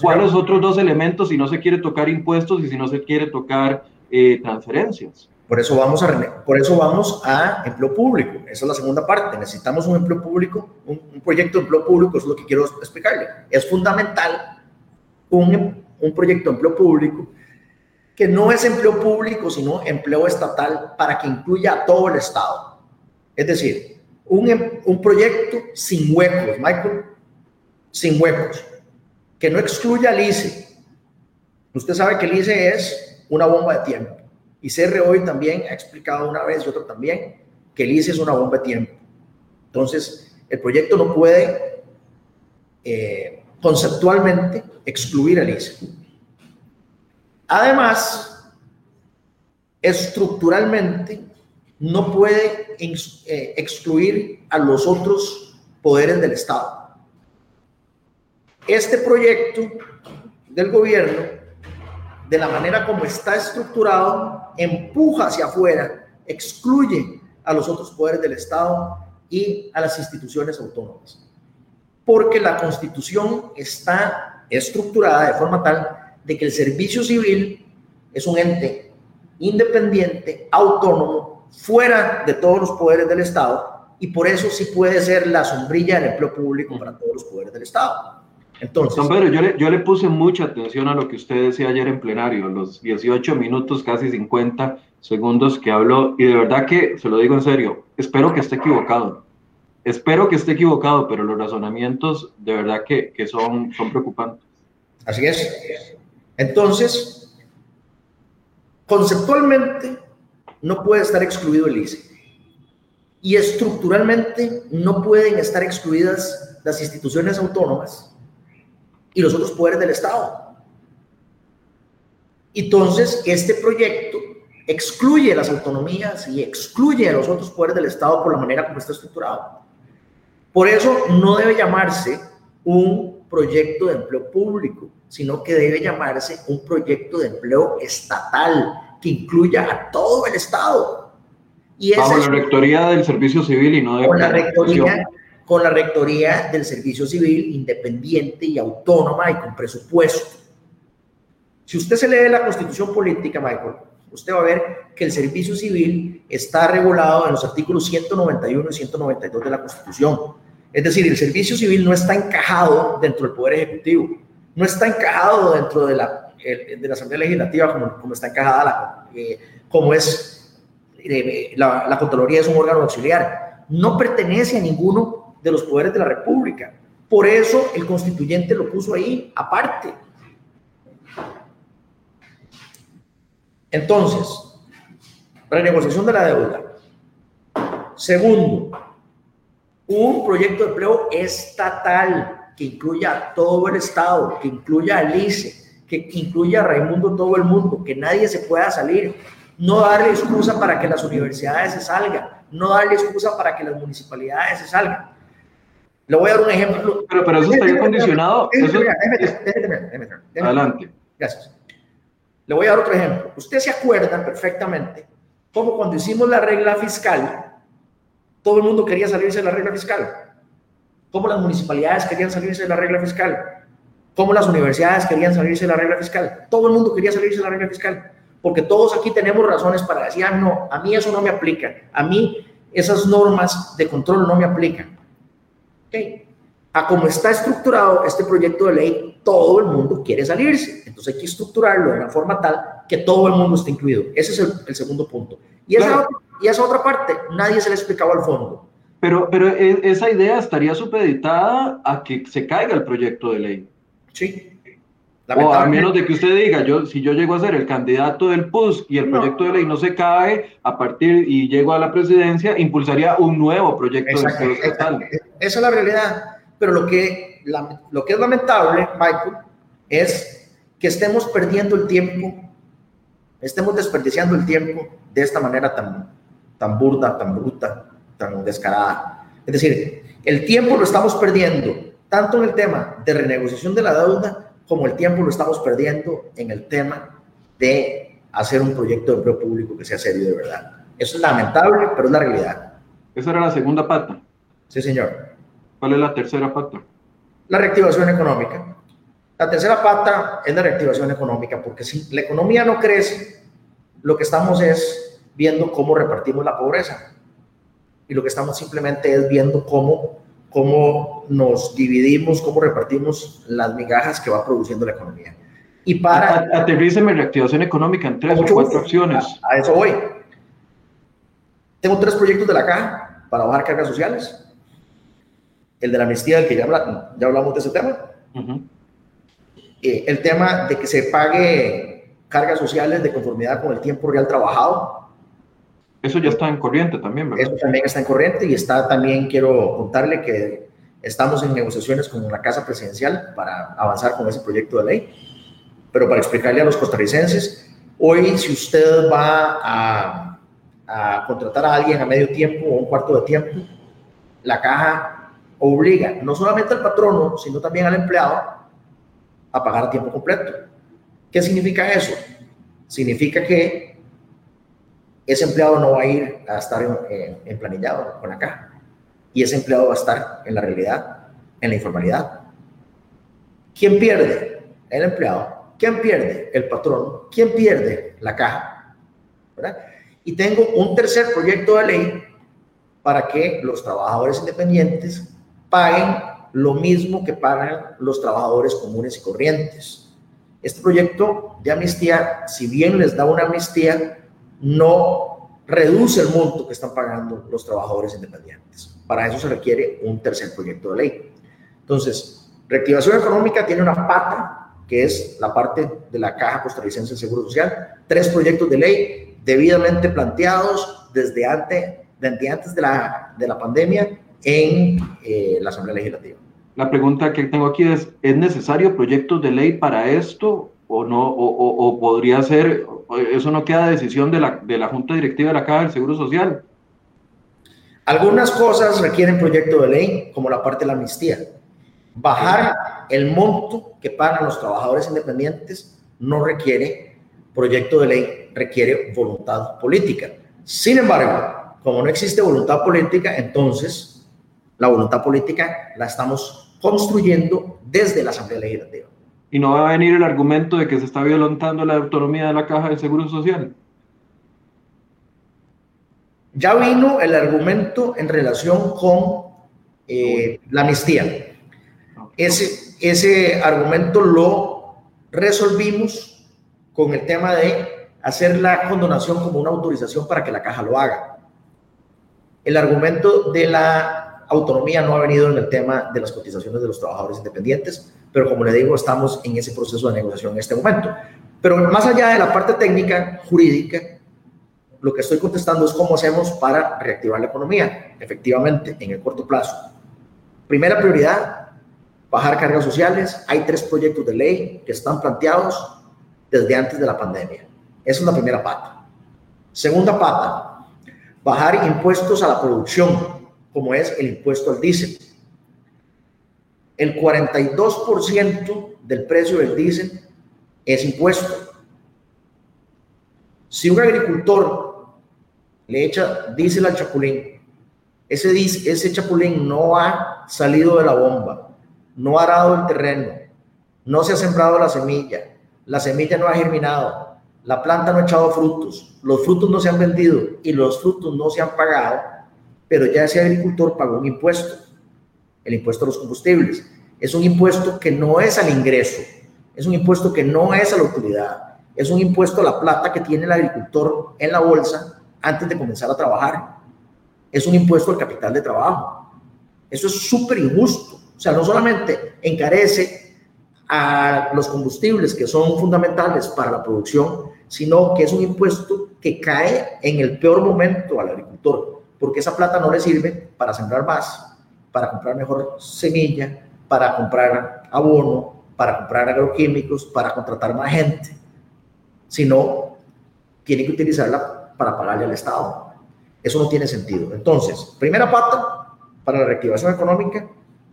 S1: ¿Cuáles otros dos elementos si no se quiere tocar impuestos y si no se quiere tocar eh, transferencias?
S2: Por eso, vamos a, por eso vamos a empleo público. Esa es la segunda parte. Necesitamos un empleo público, un, proyecto de empleo público, eso es lo que quiero explicarle. Es fundamental un, un proyecto de empleo público que no es empleo público, sino empleo estatal para que incluya a todo el Estado. Es decir, un, em, un proyecto sin huecos, Michael, sin huecos, que no excluya al ICE, Usted sabe que el ICE es una bomba de tiempo. Y CR hoy también ha explicado una vez y otro también que el ICE es una bomba de tiempo. Entonces, el proyecto no puede eh, conceptualmente excluir el ICE. Además, estructuralmente no puede eh, excluir a los otros poderes del Estado. Este proyecto del gobierno, de la manera como está estructurado, empuja hacia afuera, excluye a los otros poderes del Estado y a las instituciones autónomas. Porque la constitución está estructurada de forma tal de que el servicio civil es un ente independiente, autónomo, fuera de todos los poderes del Estado y por eso sí puede ser la sombrilla del empleo público para todos los poderes del Estado.
S1: Entonces, Don Pedro, yo le, yo le puse mucha atención a lo que usted decía ayer en plenario, los 18 minutos, casi 50 segundos que habló, y de verdad que, se lo digo en serio, espero que esté equivocado. Espero que esté equivocado, pero los razonamientos de verdad que, que son, son preocupantes.
S2: Así es. Entonces, conceptualmente no puede estar excluido el ICE. Y estructuralmente no pueden estar excluidas las instituciones autónomas y los otros poderes del Estado. Entonces, este proyecto excluye las autonomías y excluye a los otros poderes del Estado por la manera como está estructurado. Por eso no debe llamarse un proyecto de empleo público, sino que debe llamarse un proyecto de empleo estatal que incluya a todo el Estado.
S1: Y Bajo la rectoría del Servicio Civil y no de
S2: la rectoría con la Rectoría del Servicio Civil independiente y autónoma y con presupuesto. Si usted se lee la Constitución Política, Michael, usted va a ver que el servicio civil está regulado en los artículos 191 y 192 de la Constitución. Es decir, el servicio civil no está encajado dentro del Poder Ejecutivo, no está encajado dentro de la, de la Asamblea Legislativa como, como está encajada la, eh, como es eh, la, la Contraloría es un órgano auxiliar. No pertenece a ninguno de los poderes de la República. Por eso el constituyente lo puso ahí aparte. Entonces, renegociación de la deuda. Segundo, un proyecto de empleo estatal que incluya a todo el Estado, que incluya a ICE, que incluya a Raimundo todo el mundo, que nadie se pueda salir. No darle excusa para que las universidades se salgan, no darle excusa para que las municipalidades se salgan. Le voy a dar un ejemplo.
S1: Pero, pero eso estaría condicionado.
S2: Adelante. Gracias. Le voy a dar otro ejemplo. Usted se acuerda perfectamente cómo cuando hicimos la regla fiscal, todo el mundo quería salirse de la regla fiscal. Cómo las municipalidades querían salirse de la regla fiscal. Cómo las universidades querían salirse de la regla fiscal. Todo el mundo quería salirse de la regla fiscal. Porque todos aquí tenemos razones para decir, ah, no, a mí eso no me aplica. A mí esas normas de control no me aplican. A como está estructurado este proyecto de ley, todo el mundo quiere salirse. Entonces hay que estructurarlo de una forma tal que todo el mundo esté incluido. Ese es el, segundo punto. Y esa, otra, y esa otra parte, nadie se le explicaba al fondo.
S1: Pero, pero e, esa idea estaría supeditada a que se caiga el proyecto de ley.
S2: Sí.
S1: O a menos de que usted diga, yo, si yo llego a ser el candidato del PUS y el proyecto de ley no se cae a partir y llego a la presidencia, impulsaría un nuevo proyecto de ley.
S2: Esa es la realidad. Pero lo que, lo que es lamentable, Michael, es que estemos perdiendo el tiempo, estemos desperdiciando el tiempo de esta manera tan, tan burda, tan bruta, tan descarada. Es decir, el tiempo lo estamos perdiendo tanto en el tema de renegociación de la deuda como el tiempo lo estamos perdiendo en el tema de hacer un proyecto de empleo público que sea serio de verdad. Eso es lamentable, pero es la realidad.
S1: Esa era la segunda pata.
S2: Sí, señor.
S1: ¿Cuál es la tercera pata?
S2: La reactivación económica. La tercera pata es la reactivación económica, porque si la economía no crece, lo que estamos es viendo cómo repartimos la pobreza. Y lo que estamos simplemente es viendo cómo cómo nos dividimos, cómo repartimos las migajas que va produciendo la economía.
S1: Y para... Aterríceme reactivación económica en tres o cuatro opciones.
S2: A, eso voy. Tengo tres proyectos de la caja para bajar cargas sociales. El de la amnistía, del que ya, ya hablamos de ese tema. eh, el tema de que se pague cargas sociales de conformidad con el tiempo real trabajado.
S1: Eso ya está en corriente también, ¿verdad?
S2: Eso también está en corriente y está también, quiero contarle que estamos en negociaciones con la Casa Presidencial para avanzar con ese proyecto de ley. Pero para explicarle a los costarricenses, hoy si usted va a, a contratar a alguien a medio tiempo o un cuarto de tiempo, la caja obliga no solamente al patrono, sino también al empleado a pagar a tiempo completo. ¿Qué significa eso? Significa que ese empleado no va a ir a estar en, en, planillado con la caja y ese empleado va a estar en la realidad, en la informalidad. ¿Quién pierde? El empleado. ¿Quién pierde? El patrón. ¿Quién pierde? La caja. ¿verdad? Y tengo un tercer proyecto de ley para que los trabajadores independientes paguen lo mismo que pagan los trabajadores comunes y corrientes. Este proyecto de amnistía, si bien les da una amnistía, no reduce el monto que están pagando los trabajadores independientes. Para eso se requiere un tercer proyecto de ley. Entonces, reactivación económica tiene una pata, que es la parte de la Caja Costarricense de Seguro Social, tres proyectos de ley debidamente planteados desde antes desde antes de la, de la pandemia en eh, la Asamblea Legislativa.
S1: La pregunta que tengo aquí es, ¿es necesario proyectos de ley para esto o no? O, podría ser, eso no queda decisión de la, de la Junta Directiva de la Caja del Seguro Social?
S2: Algunas cosas requieren proyecto de ley, como la parte de la amnistía. Bajar el monto que pagan los trabajadores independientes no requiere proyecto de ley, requiere voluntad política. Sin embargo, como no existe voluntad política, entonces la voluntad política la estamos construyendo desde la Asamblea Legislativa.
S1: ¿Y no va a venir el argumento de que se está violentando la autonomía de la Caja de Seguro Social?
S2: Ya vino el argumento en relación con eh, la amnistía. Ese, ese argumento lo resolvimos con el tema de hacer la condonación como una autorización para que la caja lo haga. El argumento de la autonomía no ha venido en el tema de las cotizaciones de los trabajadores independientes, pero como le digo, estamos en ese proceso de negociación en este momento. Pero más allá de la parte técnica, jurídica, lo que estoy contestando es cómo hacemos para reactivar la economía, efectivamente, en el corto plazo. Primera prioridad, bajar cargas sociales. Hay tres proyectos de ley que están planteados desde antes de la pandemia. Esa es la primera pata. Segunda pata, bajar impuestos a la producción, como es el impuesto al diésel. El 42% del precio del diésel es impuesto. Si un agricultor le echa diésel al chapulín, ese, ese chapulín no ha salido de la bomba, no ha arado el terreno, no se ha sembrado la semilla, la semilla no ha germinado, la planta no ha echado frutos, los frutos no se han vendido y los frutos no se han pagado, pero ya ese agricultor pagó un impuesto, el impuesto a los combustibles. Es un impuesto que no es al ingreso, es un impuesto que no es a la utilidad, es un impuesto a la plata que tiene el agricultor en la bolsa antes de comenzar a trabajar. Es un impuesto al capital de trabajo. Eso es súper injusto. O sea, no solamente encarece a los combustibles que son fundamentales para la producción, sino que es un impuesto que cae en el peor momento al agricultor, porque esa plata no le sirve para sembrar más, para comprar mejor semilla, para comprar abono, para comprar agroquímicos, para contratar más gente, sino tiene que utilizarla para pagarle al Estado. Eso no tiene sentido. Entonces, primera pata para la reactivación económica.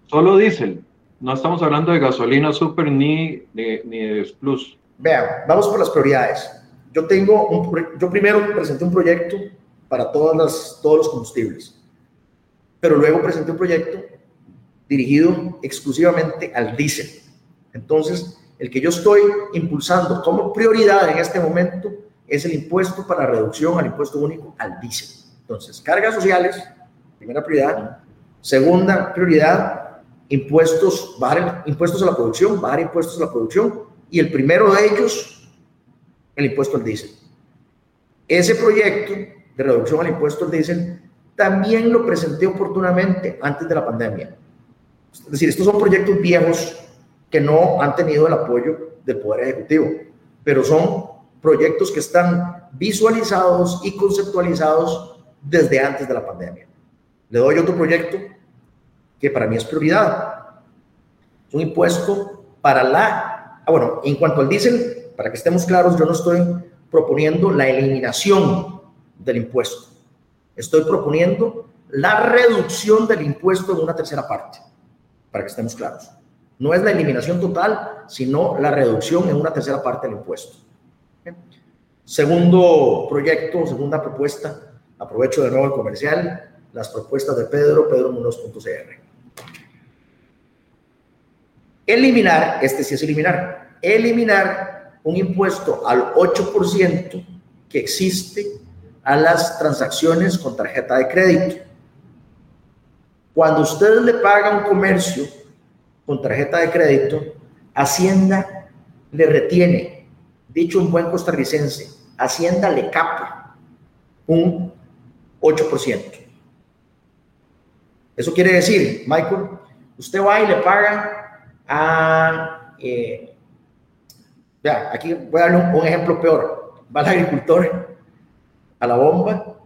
S1: Solo diésel. No estamos hablando de gasolina super ni de, ni de plus.
S2: Vean, vamos por las prioridades. Yo tengo un, yo primero presenté un proyecto para todas las, todos los combustibles, pero luego presenté un proyecto dirigido exclusivamente al diésel. Entonces, el que yo estoy impulsando como prioridad en este momento es el impuesto para reducción al impuesto único al diésel. Entonces, cargas sociales, primera prioridad. Segunda prioridad, impuestos, a la producción, bajar impuestos a la producción. Y el primero de ellos, el impuesto al diésel. Ese proyecto de reducción al impuesto al diésel también lo presenté oportunamente antes de la pandemia. Es decir, estos son proyectos viejos que no han tenido el apoyo del Poder Ejecutivo, pero son proyectos que están visualizados y conceptualizados desde antes de la pandemia. Le doy otro proyecto que para mí es prioridad. Es un impuesto para la... Ah, bueno, en cuanto al diésel, para que estemos claros, yo no estoy proponiendo la eliminación del impuesto. Estoy proponiendo la reducción del impuesto en una tercera parte, para que estemos claros. No es la eliminación total, sino la reducción en una tercera parte del impuesto. Segundo proyecto, segunda propuesta, aprovecho de nuevo el comercial, las propuestas de Pedro, pedromunoz.cr. Eliminar, este sí es eliminar, eliminar un impuesto al 8% que existe a las transacciones con tarjeta de crédito. Cuando usted le paga un comercio con tarjeta de crédito, Hacienda le retiene, dicho un buen costarricense, Hacienda le capa un 8%. Eso quiere decir, Michael, usted va y le paga a... Eh, aquí voy a darle un, un ejemplo peor. Va el agricultor a la bomba,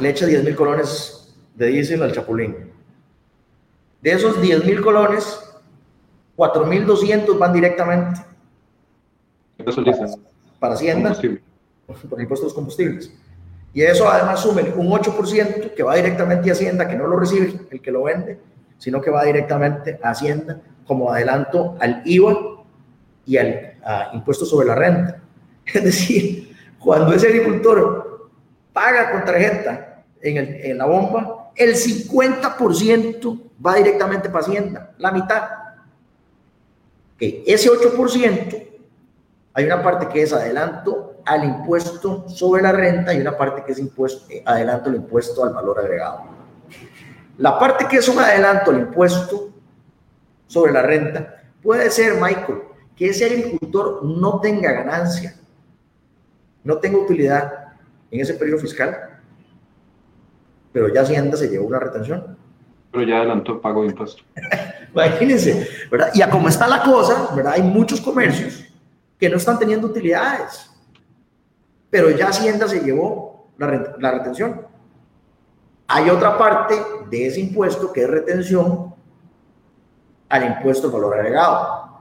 S2: le echa 10 mil colones de diésel al chapulín. De esos 10 mil colones, 4 mil 200 van directamente para Hacienda por el impuesto a los combustibles. Y eso además sume un 8% que va directamente a Hacienda, que no lo recibe el que lo vende, sino que va directamente a Hacienda como adelanto al IVA y al impuesto sobre la renta. Es decir, cuando ese agricultor paga con tarjeta en, el, en la bomba, el 50% va directamente para Hacienda, la mitad. Ese 8%, hay una parte que es adelanto al impuesto sobre la renta y una parte que es impuesto, eh, adelanto al impuesto al valor agregado. La parte que es un adelanto al impuesto sobre la renta puede ser, Michael, que ese agricultor no tenga ganancia no tengo utilidad en ese periodo fiscal, pero ya Hacienda se llevó una retención.
S1: Pero ya adelantó el pago de impuestos.
S2: Imagínense, ¿verdad? Y a cómo está la cosa, ¿verdad? Hay muchos comercios que no están teniendo utilidades, pero ya Hacienda se llevó la, la retención. Hay otra parte de ese impuesto que es retención al impuesto al valor agregado.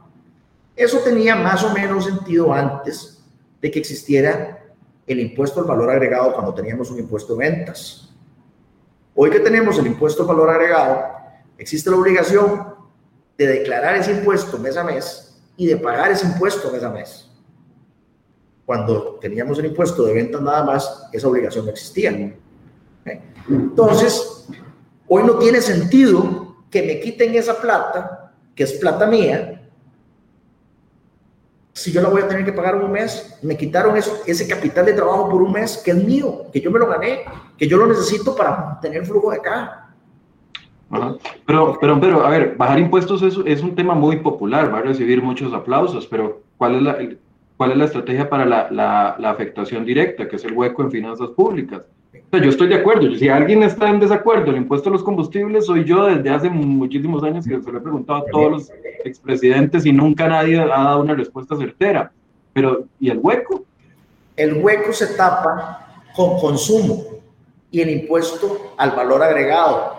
S2: Eso tenía más o menos sentido antes de que existiera el impuesto al valor agregado cuando teníamos un impuesto de ventas. Hoy que tenemos el impuesto al valor agregado, existe la obligación de declarar ese impuesto mes a mes y de pagar ese impuesto mes a mes. Cuando teníamos el impuesto de ventas nada más, esa obligación no existía. Entonces, hoy no tiene sentido que me quiten esa plata, que es plata mía, si yo la voy a tener que pagar un mes, me quitaron eso, ese capital de trabajo por un mes que es mío, que yo me lo gané, que yo lo necesito para tener flujo de caja.
S1: Pero, pero, pero, a ver, bajar impuestos es, es, un tema muy popular, va a recibir muchos aplausos, pero ¿cuál es la, cuál es la estrategia para la, la, la afectación directa, que es el hueco en finanzas públicas? Yo estoy de acuerdo. Si alguien está en desacuerdo, el impuesto a los combustibles, soy yo desde hace muchísimos años que se lo he preguntado a todos los expresidentes y nunca nadie ha dado una respuesta certera. Pero, ¿y el hueco?
S2: El hueco se tapa con consumo y el impuesto al valor agregado.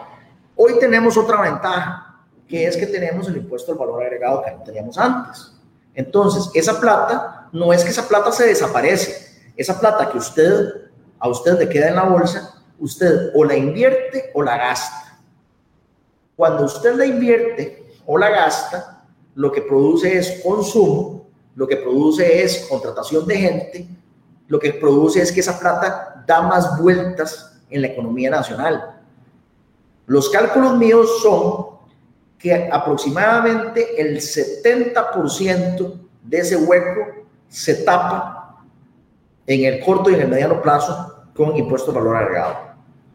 S2: Hoy tenemos otra ventaja, que es que tenemos el impuesto al valor agregado que no teníamos antes. Entonces, esa plata, no es que esa plata se desaparece, esa plata que usted a usted le queda en la bolsa, usted o la invierte o la gasta. Cuando usted la invierte o la gasta, lo que produce es consumo, lo que produce es contratación de gente, lo que produce es que esa plata da más vueltas en la economía nacional. Los cálculos míos son que aproximadamente el 70% de ese hueco se tapa en el corto y en el mediano plazo con impuestos valor agregado.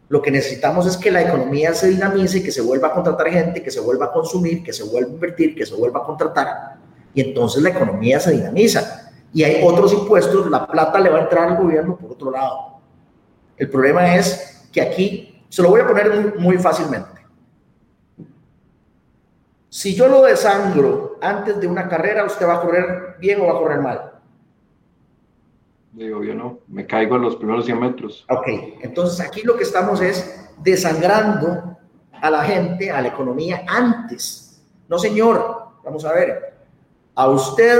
S2: Lo que necesitamos es que la economía se dinamice, que se vuelva a contratar gente, que se vuelva a consumir, que se vuelva a invertir, que se vuelva a contratar. Y entonces la economía se dinamiza. Y hay otros impuestos, la plata le va a entrar al gobierno por otro lado. El problema es que aquí, se lo voy a poner muy fácilmente. Si yo lo desangro antes de una carrera, ¿usted va a correr bien o va a correr mal?
S1: Digo, yo no, me caigo en los primeros 100 metros.
S2: Ok, entonces aquí lo que estamos es desangrando a la gente, a la economía antes. No, señor, vamos a ver, a usted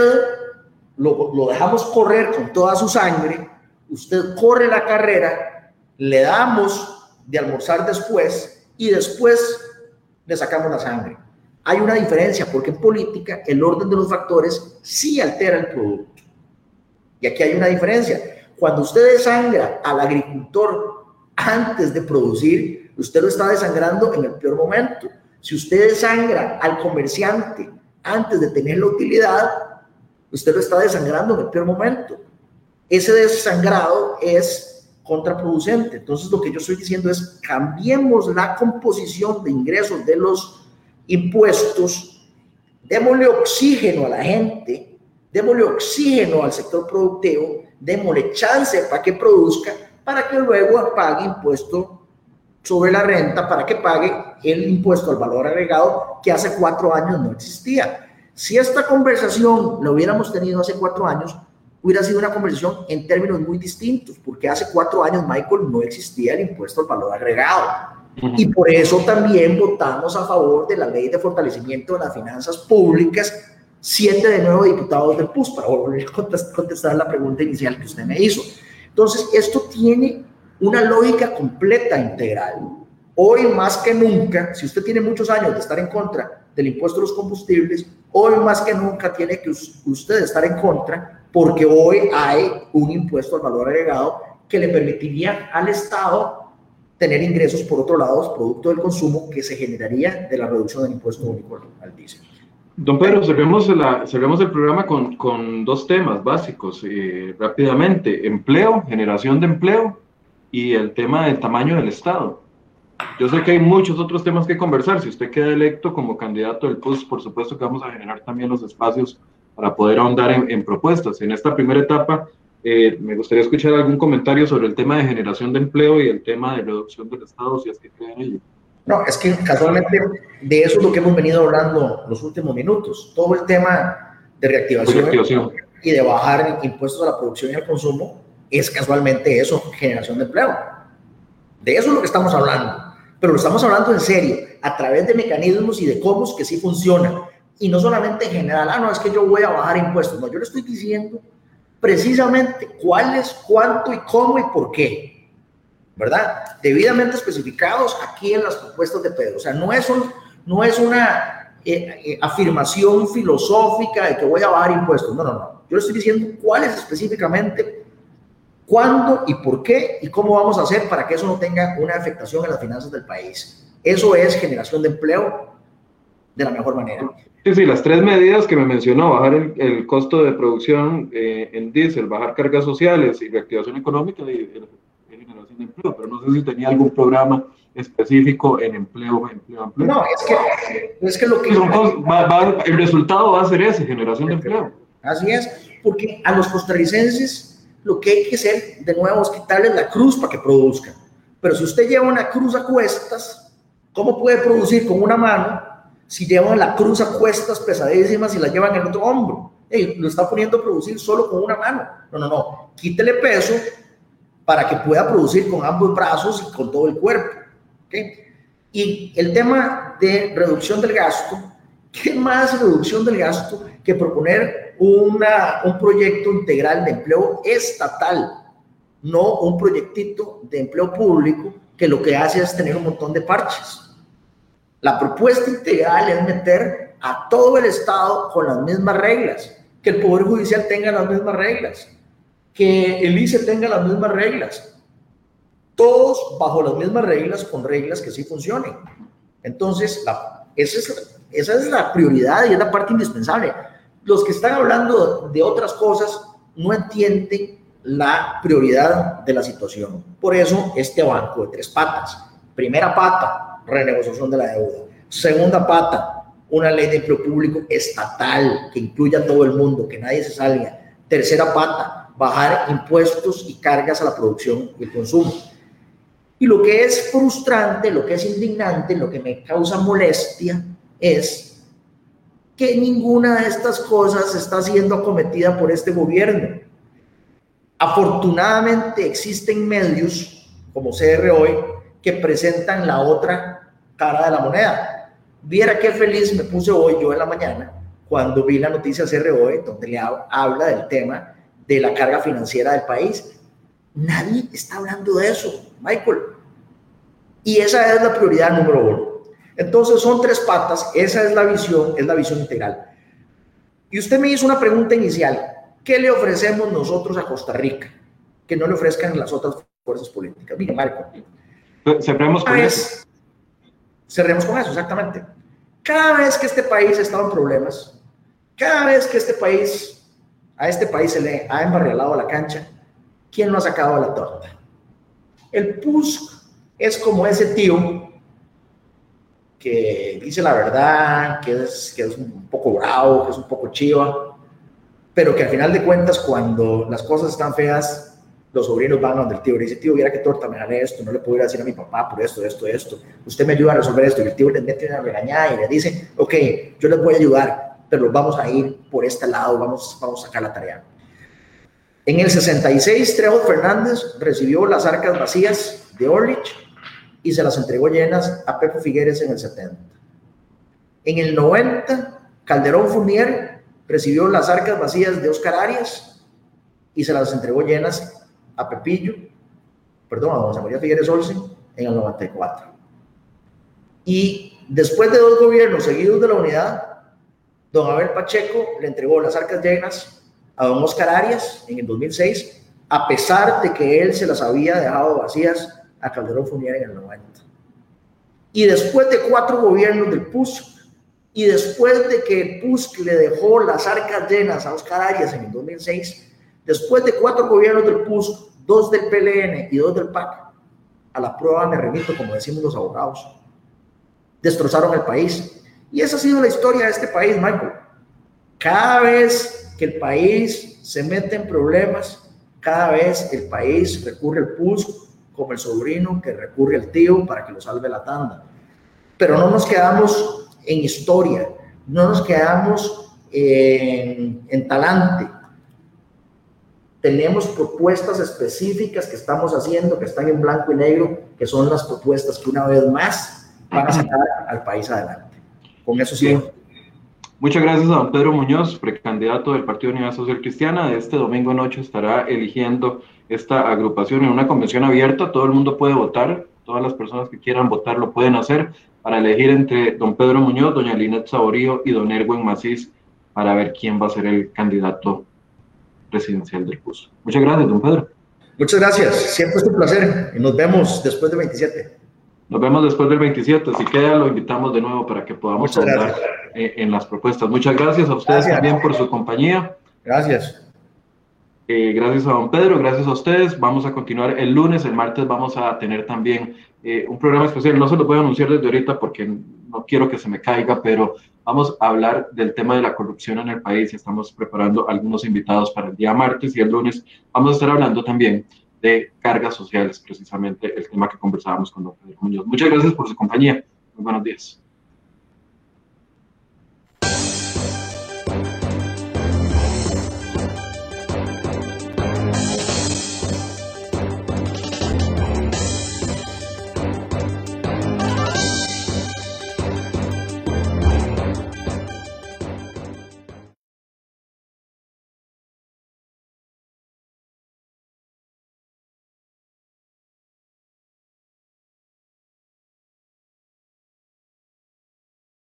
S2: lo, lo dejamos correr con toda su sangre, usted corre la carrera, le damos de almorzar después y después le sacamos la sangre. Hay una diferencia porque en política el orden de los factores sí altera el producto. Y aquí hay una diferencia. Cuando usted desangra al agricultor antes de producir, usted lo está desangrando en el peor momento. Si usted desangra al comerciante antes de tener la utilidad, usted lo está desangrando en el peor momento. Ese desangrado es contraproducente. Entonces lo que yo estoy diciendo es cambiemos la composición de ingresos de los impuestos, démosle oxígeno a la gente, démosle oxígeno al sector productivo, démosle chance para que produzca, para que luego pague impuesto sobre la renta, para que pague el impuesto al valor agregado que hace cuatro años no existía. Si esta conversación la hubiéramos tenido hace cuatro años, hubiera sido una conversación en términos muy distintos, porque hace cuatro años, Michael, no existía el impuesto al valor agregado. Y por eso también votamos a favor de la ley de fortalecimiento de las finanzas públicas, siete de nuevo diputados del PUS, para volver a contestar la pregunta inicial que usted me hizo. Entonces, esto tiene una lógica completa, integral. Hoy más que nunca, si usted tiene muchos años de estar en contra del impuesto a los combustibles, hoy más que nunca tiene que usted estar en contra porque hoy hay un impuesto al valor agregado que le permitiría al Estado tener ingresos por otro lado, producto del consumo que se generaría de la reducción del impuesto único al diésel.
S1: Don Pedro, cerremos, el programa con, dos temas básicos eh, rápidamente. Empleo, generación de empleo y el tema del tamaño del Estado. Yo sé que hay muchos otros temas que conversar. Si usted queda electo como candidato del PUS, por supuesto que vamos a generar también los espacios para poder ahondar en, en propuestas. En esta primera etapa, eh, me gustaría escuchar algún comentario sobre el tema de generación de empleo y el tema de reducción del Estado, si es que creen ello.
S2: No, es que casualmente de eso es lo que hemos venido hablando los últimos minutos. Todo el tema de reactivación, y de bajar impuestos a la producción y al consumo es casualmente eso, generación de empleo. De eso es lo que estamos hablando. Pero lo estamos hablando en serio, a través de mecanismos y de cómo que sí funcionan. Y no solamente en general, ah, no, es que yo voy a bajar impuestos. No, yo le estoy diciendo precisamente cuál es, cuánto y cómo y por qué, ¿verdad? Debidamente especificados aquí en las propuestas de Pedro. O sea, no es, un, no es una eh, eh, afirmación filosófica de que voy a bajar impuestos. No, no, no. Yo le estoy diciendo cuáles específicamente, cuándo y por qué y cómo vamos a hacer para que eso no tenga una afectación en las finanzas del país. Eso es generación de empleo de la mejor manera.
S1: Sí, sí, las tres medidas que me mencionó, bajar el, costo de producción eh, en diésel, bajar cargas sociales y reactivación económica de empleo, pero no sé si tenía algún programa específico en empleo, empleo, empleo.
S2: No, es que, es que lo que...
S1: el resultado va a ser ese, generación de empleo.
S2: Así es, porque a los costarricenses lo que hay que hacer de nuevo es quitarles la cruz para que produzcan. Pero si usted lleva una cruz a cuestas, ¿cómo puede producir con una mano si llevan la cruz a cuestas pesadísimas y la llevan en el otro hombro. lo está poniendo a producir solo con una mano. No, no, no. Quítele peso para que pueda producir con ambos brazos y con todo el cuerpo. Y el tema de reducción del gasto, ¿qué más reducción del gasto que proponer una, un proyecto integral de empleo estatal, no un proyectito de empleo público que lo que hace es tener un montón de parches? La propuesta integral es meter a todo el Estado con las mismas reglas, que el Poder Judicial tenga las mismas reglas, que el ICE tenga las mismas reglas, todos bajo las mismas reglas, con reglas que sí funcionen. Entonces, esa, es, esa es la prioridad y es la parte indispensable. Los que están hablando de otras cosas no entienden la prioridad de la situación. Por eso, este banco de tres patas. Primera pata, renegociación de la deuda. Segunda pata, una ley de empleo público estatal que incluya a todo el mundo, que nadie se salga. Tercera pata, bajar impuestos y cargas a la producción y el consumo. Y lo que es frustrante, lo que es indignante, lo que me causa molestia es que ninguna de estas cosas está siendo acometida por este gobierno. Afortunadamente existen medios como CR Hoy que presentan la otra cara de la moneda. Viera qué feliz me puse hoy yo en la mañana cuando vi la noticia CR Hoy donde le habla del tema de la carga financiera del país. Nadie está hablando de eso, Michael. Y esa es la prioridad número uno. Entonces son tres patas, esa es la visión, es la visión integral. Y usted me hizo una pregunta inicial, ¿qué le ofrecemos nosotros a Costa Rica que no le ofrezcan las otras fuerzas políticas? Mire, Marco.
S1: Cerremos con eso.
S2: Cerremos con eso, exactamente. Cada vez que este país ha estado en problemas, cada vez que este país, a este país se le ha embarrialado la cancha, ¿quién lo ha sacado de la torta? El PUSC es como ese tío que dice la verdad, que es, que es un poco bravo, que es un poco chiva, pero que al final de cuentas cuando las cosas están feas, los sobrinos van donde el tío le dice, tío, mira qué torta me gané esto, no le puedo ir a decir a mi papá por esto, esto, esto, usted me ayuda a resolver esto, y el tío le mete una regañada y le dice, ok, yo les voy a ayudar, pero vamos a ir por este lado, vamos, vamos a sacar la tarea. En el 66, Trejo Fernández recibió las arcas vacías de Orlich y se las entregó llenas a Pepe Figueres en el 70. En el 90, Calderón Furnier recibió las arcas vacías de Oscar Arias y se las entregó llenas a Pepillo, perdón, a José María Figueres Olsen en el 94. Y después de dos gobiernos seguidos de la unidad, don Abel Pacheco le entregó las arcas llenas a don Oscar Arias en el 2006, a pesar de que él se las había dejado vacías a Calderón Funier en el 90. Y después de cuatro gobiernos del PUSC, y después de que el PUSC le dejó las arcas llenas a Oscar Arias en el 2006, después de cuatro gobiernos del PUSC, dos del PLN y dos del PAC, a la prueba me remito, como decimos los abogados, destrozaron el país. Y esa ha sido la historia de este país, Michael. Cada vez que el país se mete en problemas, cada vez el país recurre al PUSC como el sobrino que recurre al tío para que lo salve la tanda. Pero no nos quedamos en historia, no nos quedamos en, en talante. Tenemos propuestas específicas que estamos haciendo, que están en blanco y negro, que son las propuestas que una vez más van a sacar al país adelante. Con eso sí.
S1: Muchas gracias a don Pedro Muñoz, precandidato del Partido Unidad Social Cristiana. Este domingo noche estará eligiendo esta agrupación en una convención abierta, todo el mundo puede votar, todas las personas que quieran votar lo pueden hacer para elegir entre don Pedro Muñoz, doña Linet Saborío y don Erwin Macís para ver quién va a ser el candidato presidencial del PUS. Muchas gracias, don Pedro.
S2: Muchas gracias, siempre es un placer y nos vemos después del 27.
S1: Nos vemos después del 27, si queda lo invitamos de nuevo para que podamos hablar en las propuestas. Muchas gracias a ustedes también por su compañía.
S2: Gracias.
S1: Eh, gracias a don Pedro, gracias a ustedes. Vamos a continuar el lunes, el martes vamos a tener también eh, un programa especial. No se lo voy a anunciar desde ahorita porque no quiero que se me caiga, pero vamos a hablar del tema de la corrupción en el país estamos preparando algunos invitados para el día martes y el lunes vamos a estar hablando también de cargas sociales, precisamente el tema que conversábamos con don Pedro Muñoz. Muchas gracias por su compañía. Muy buenos días.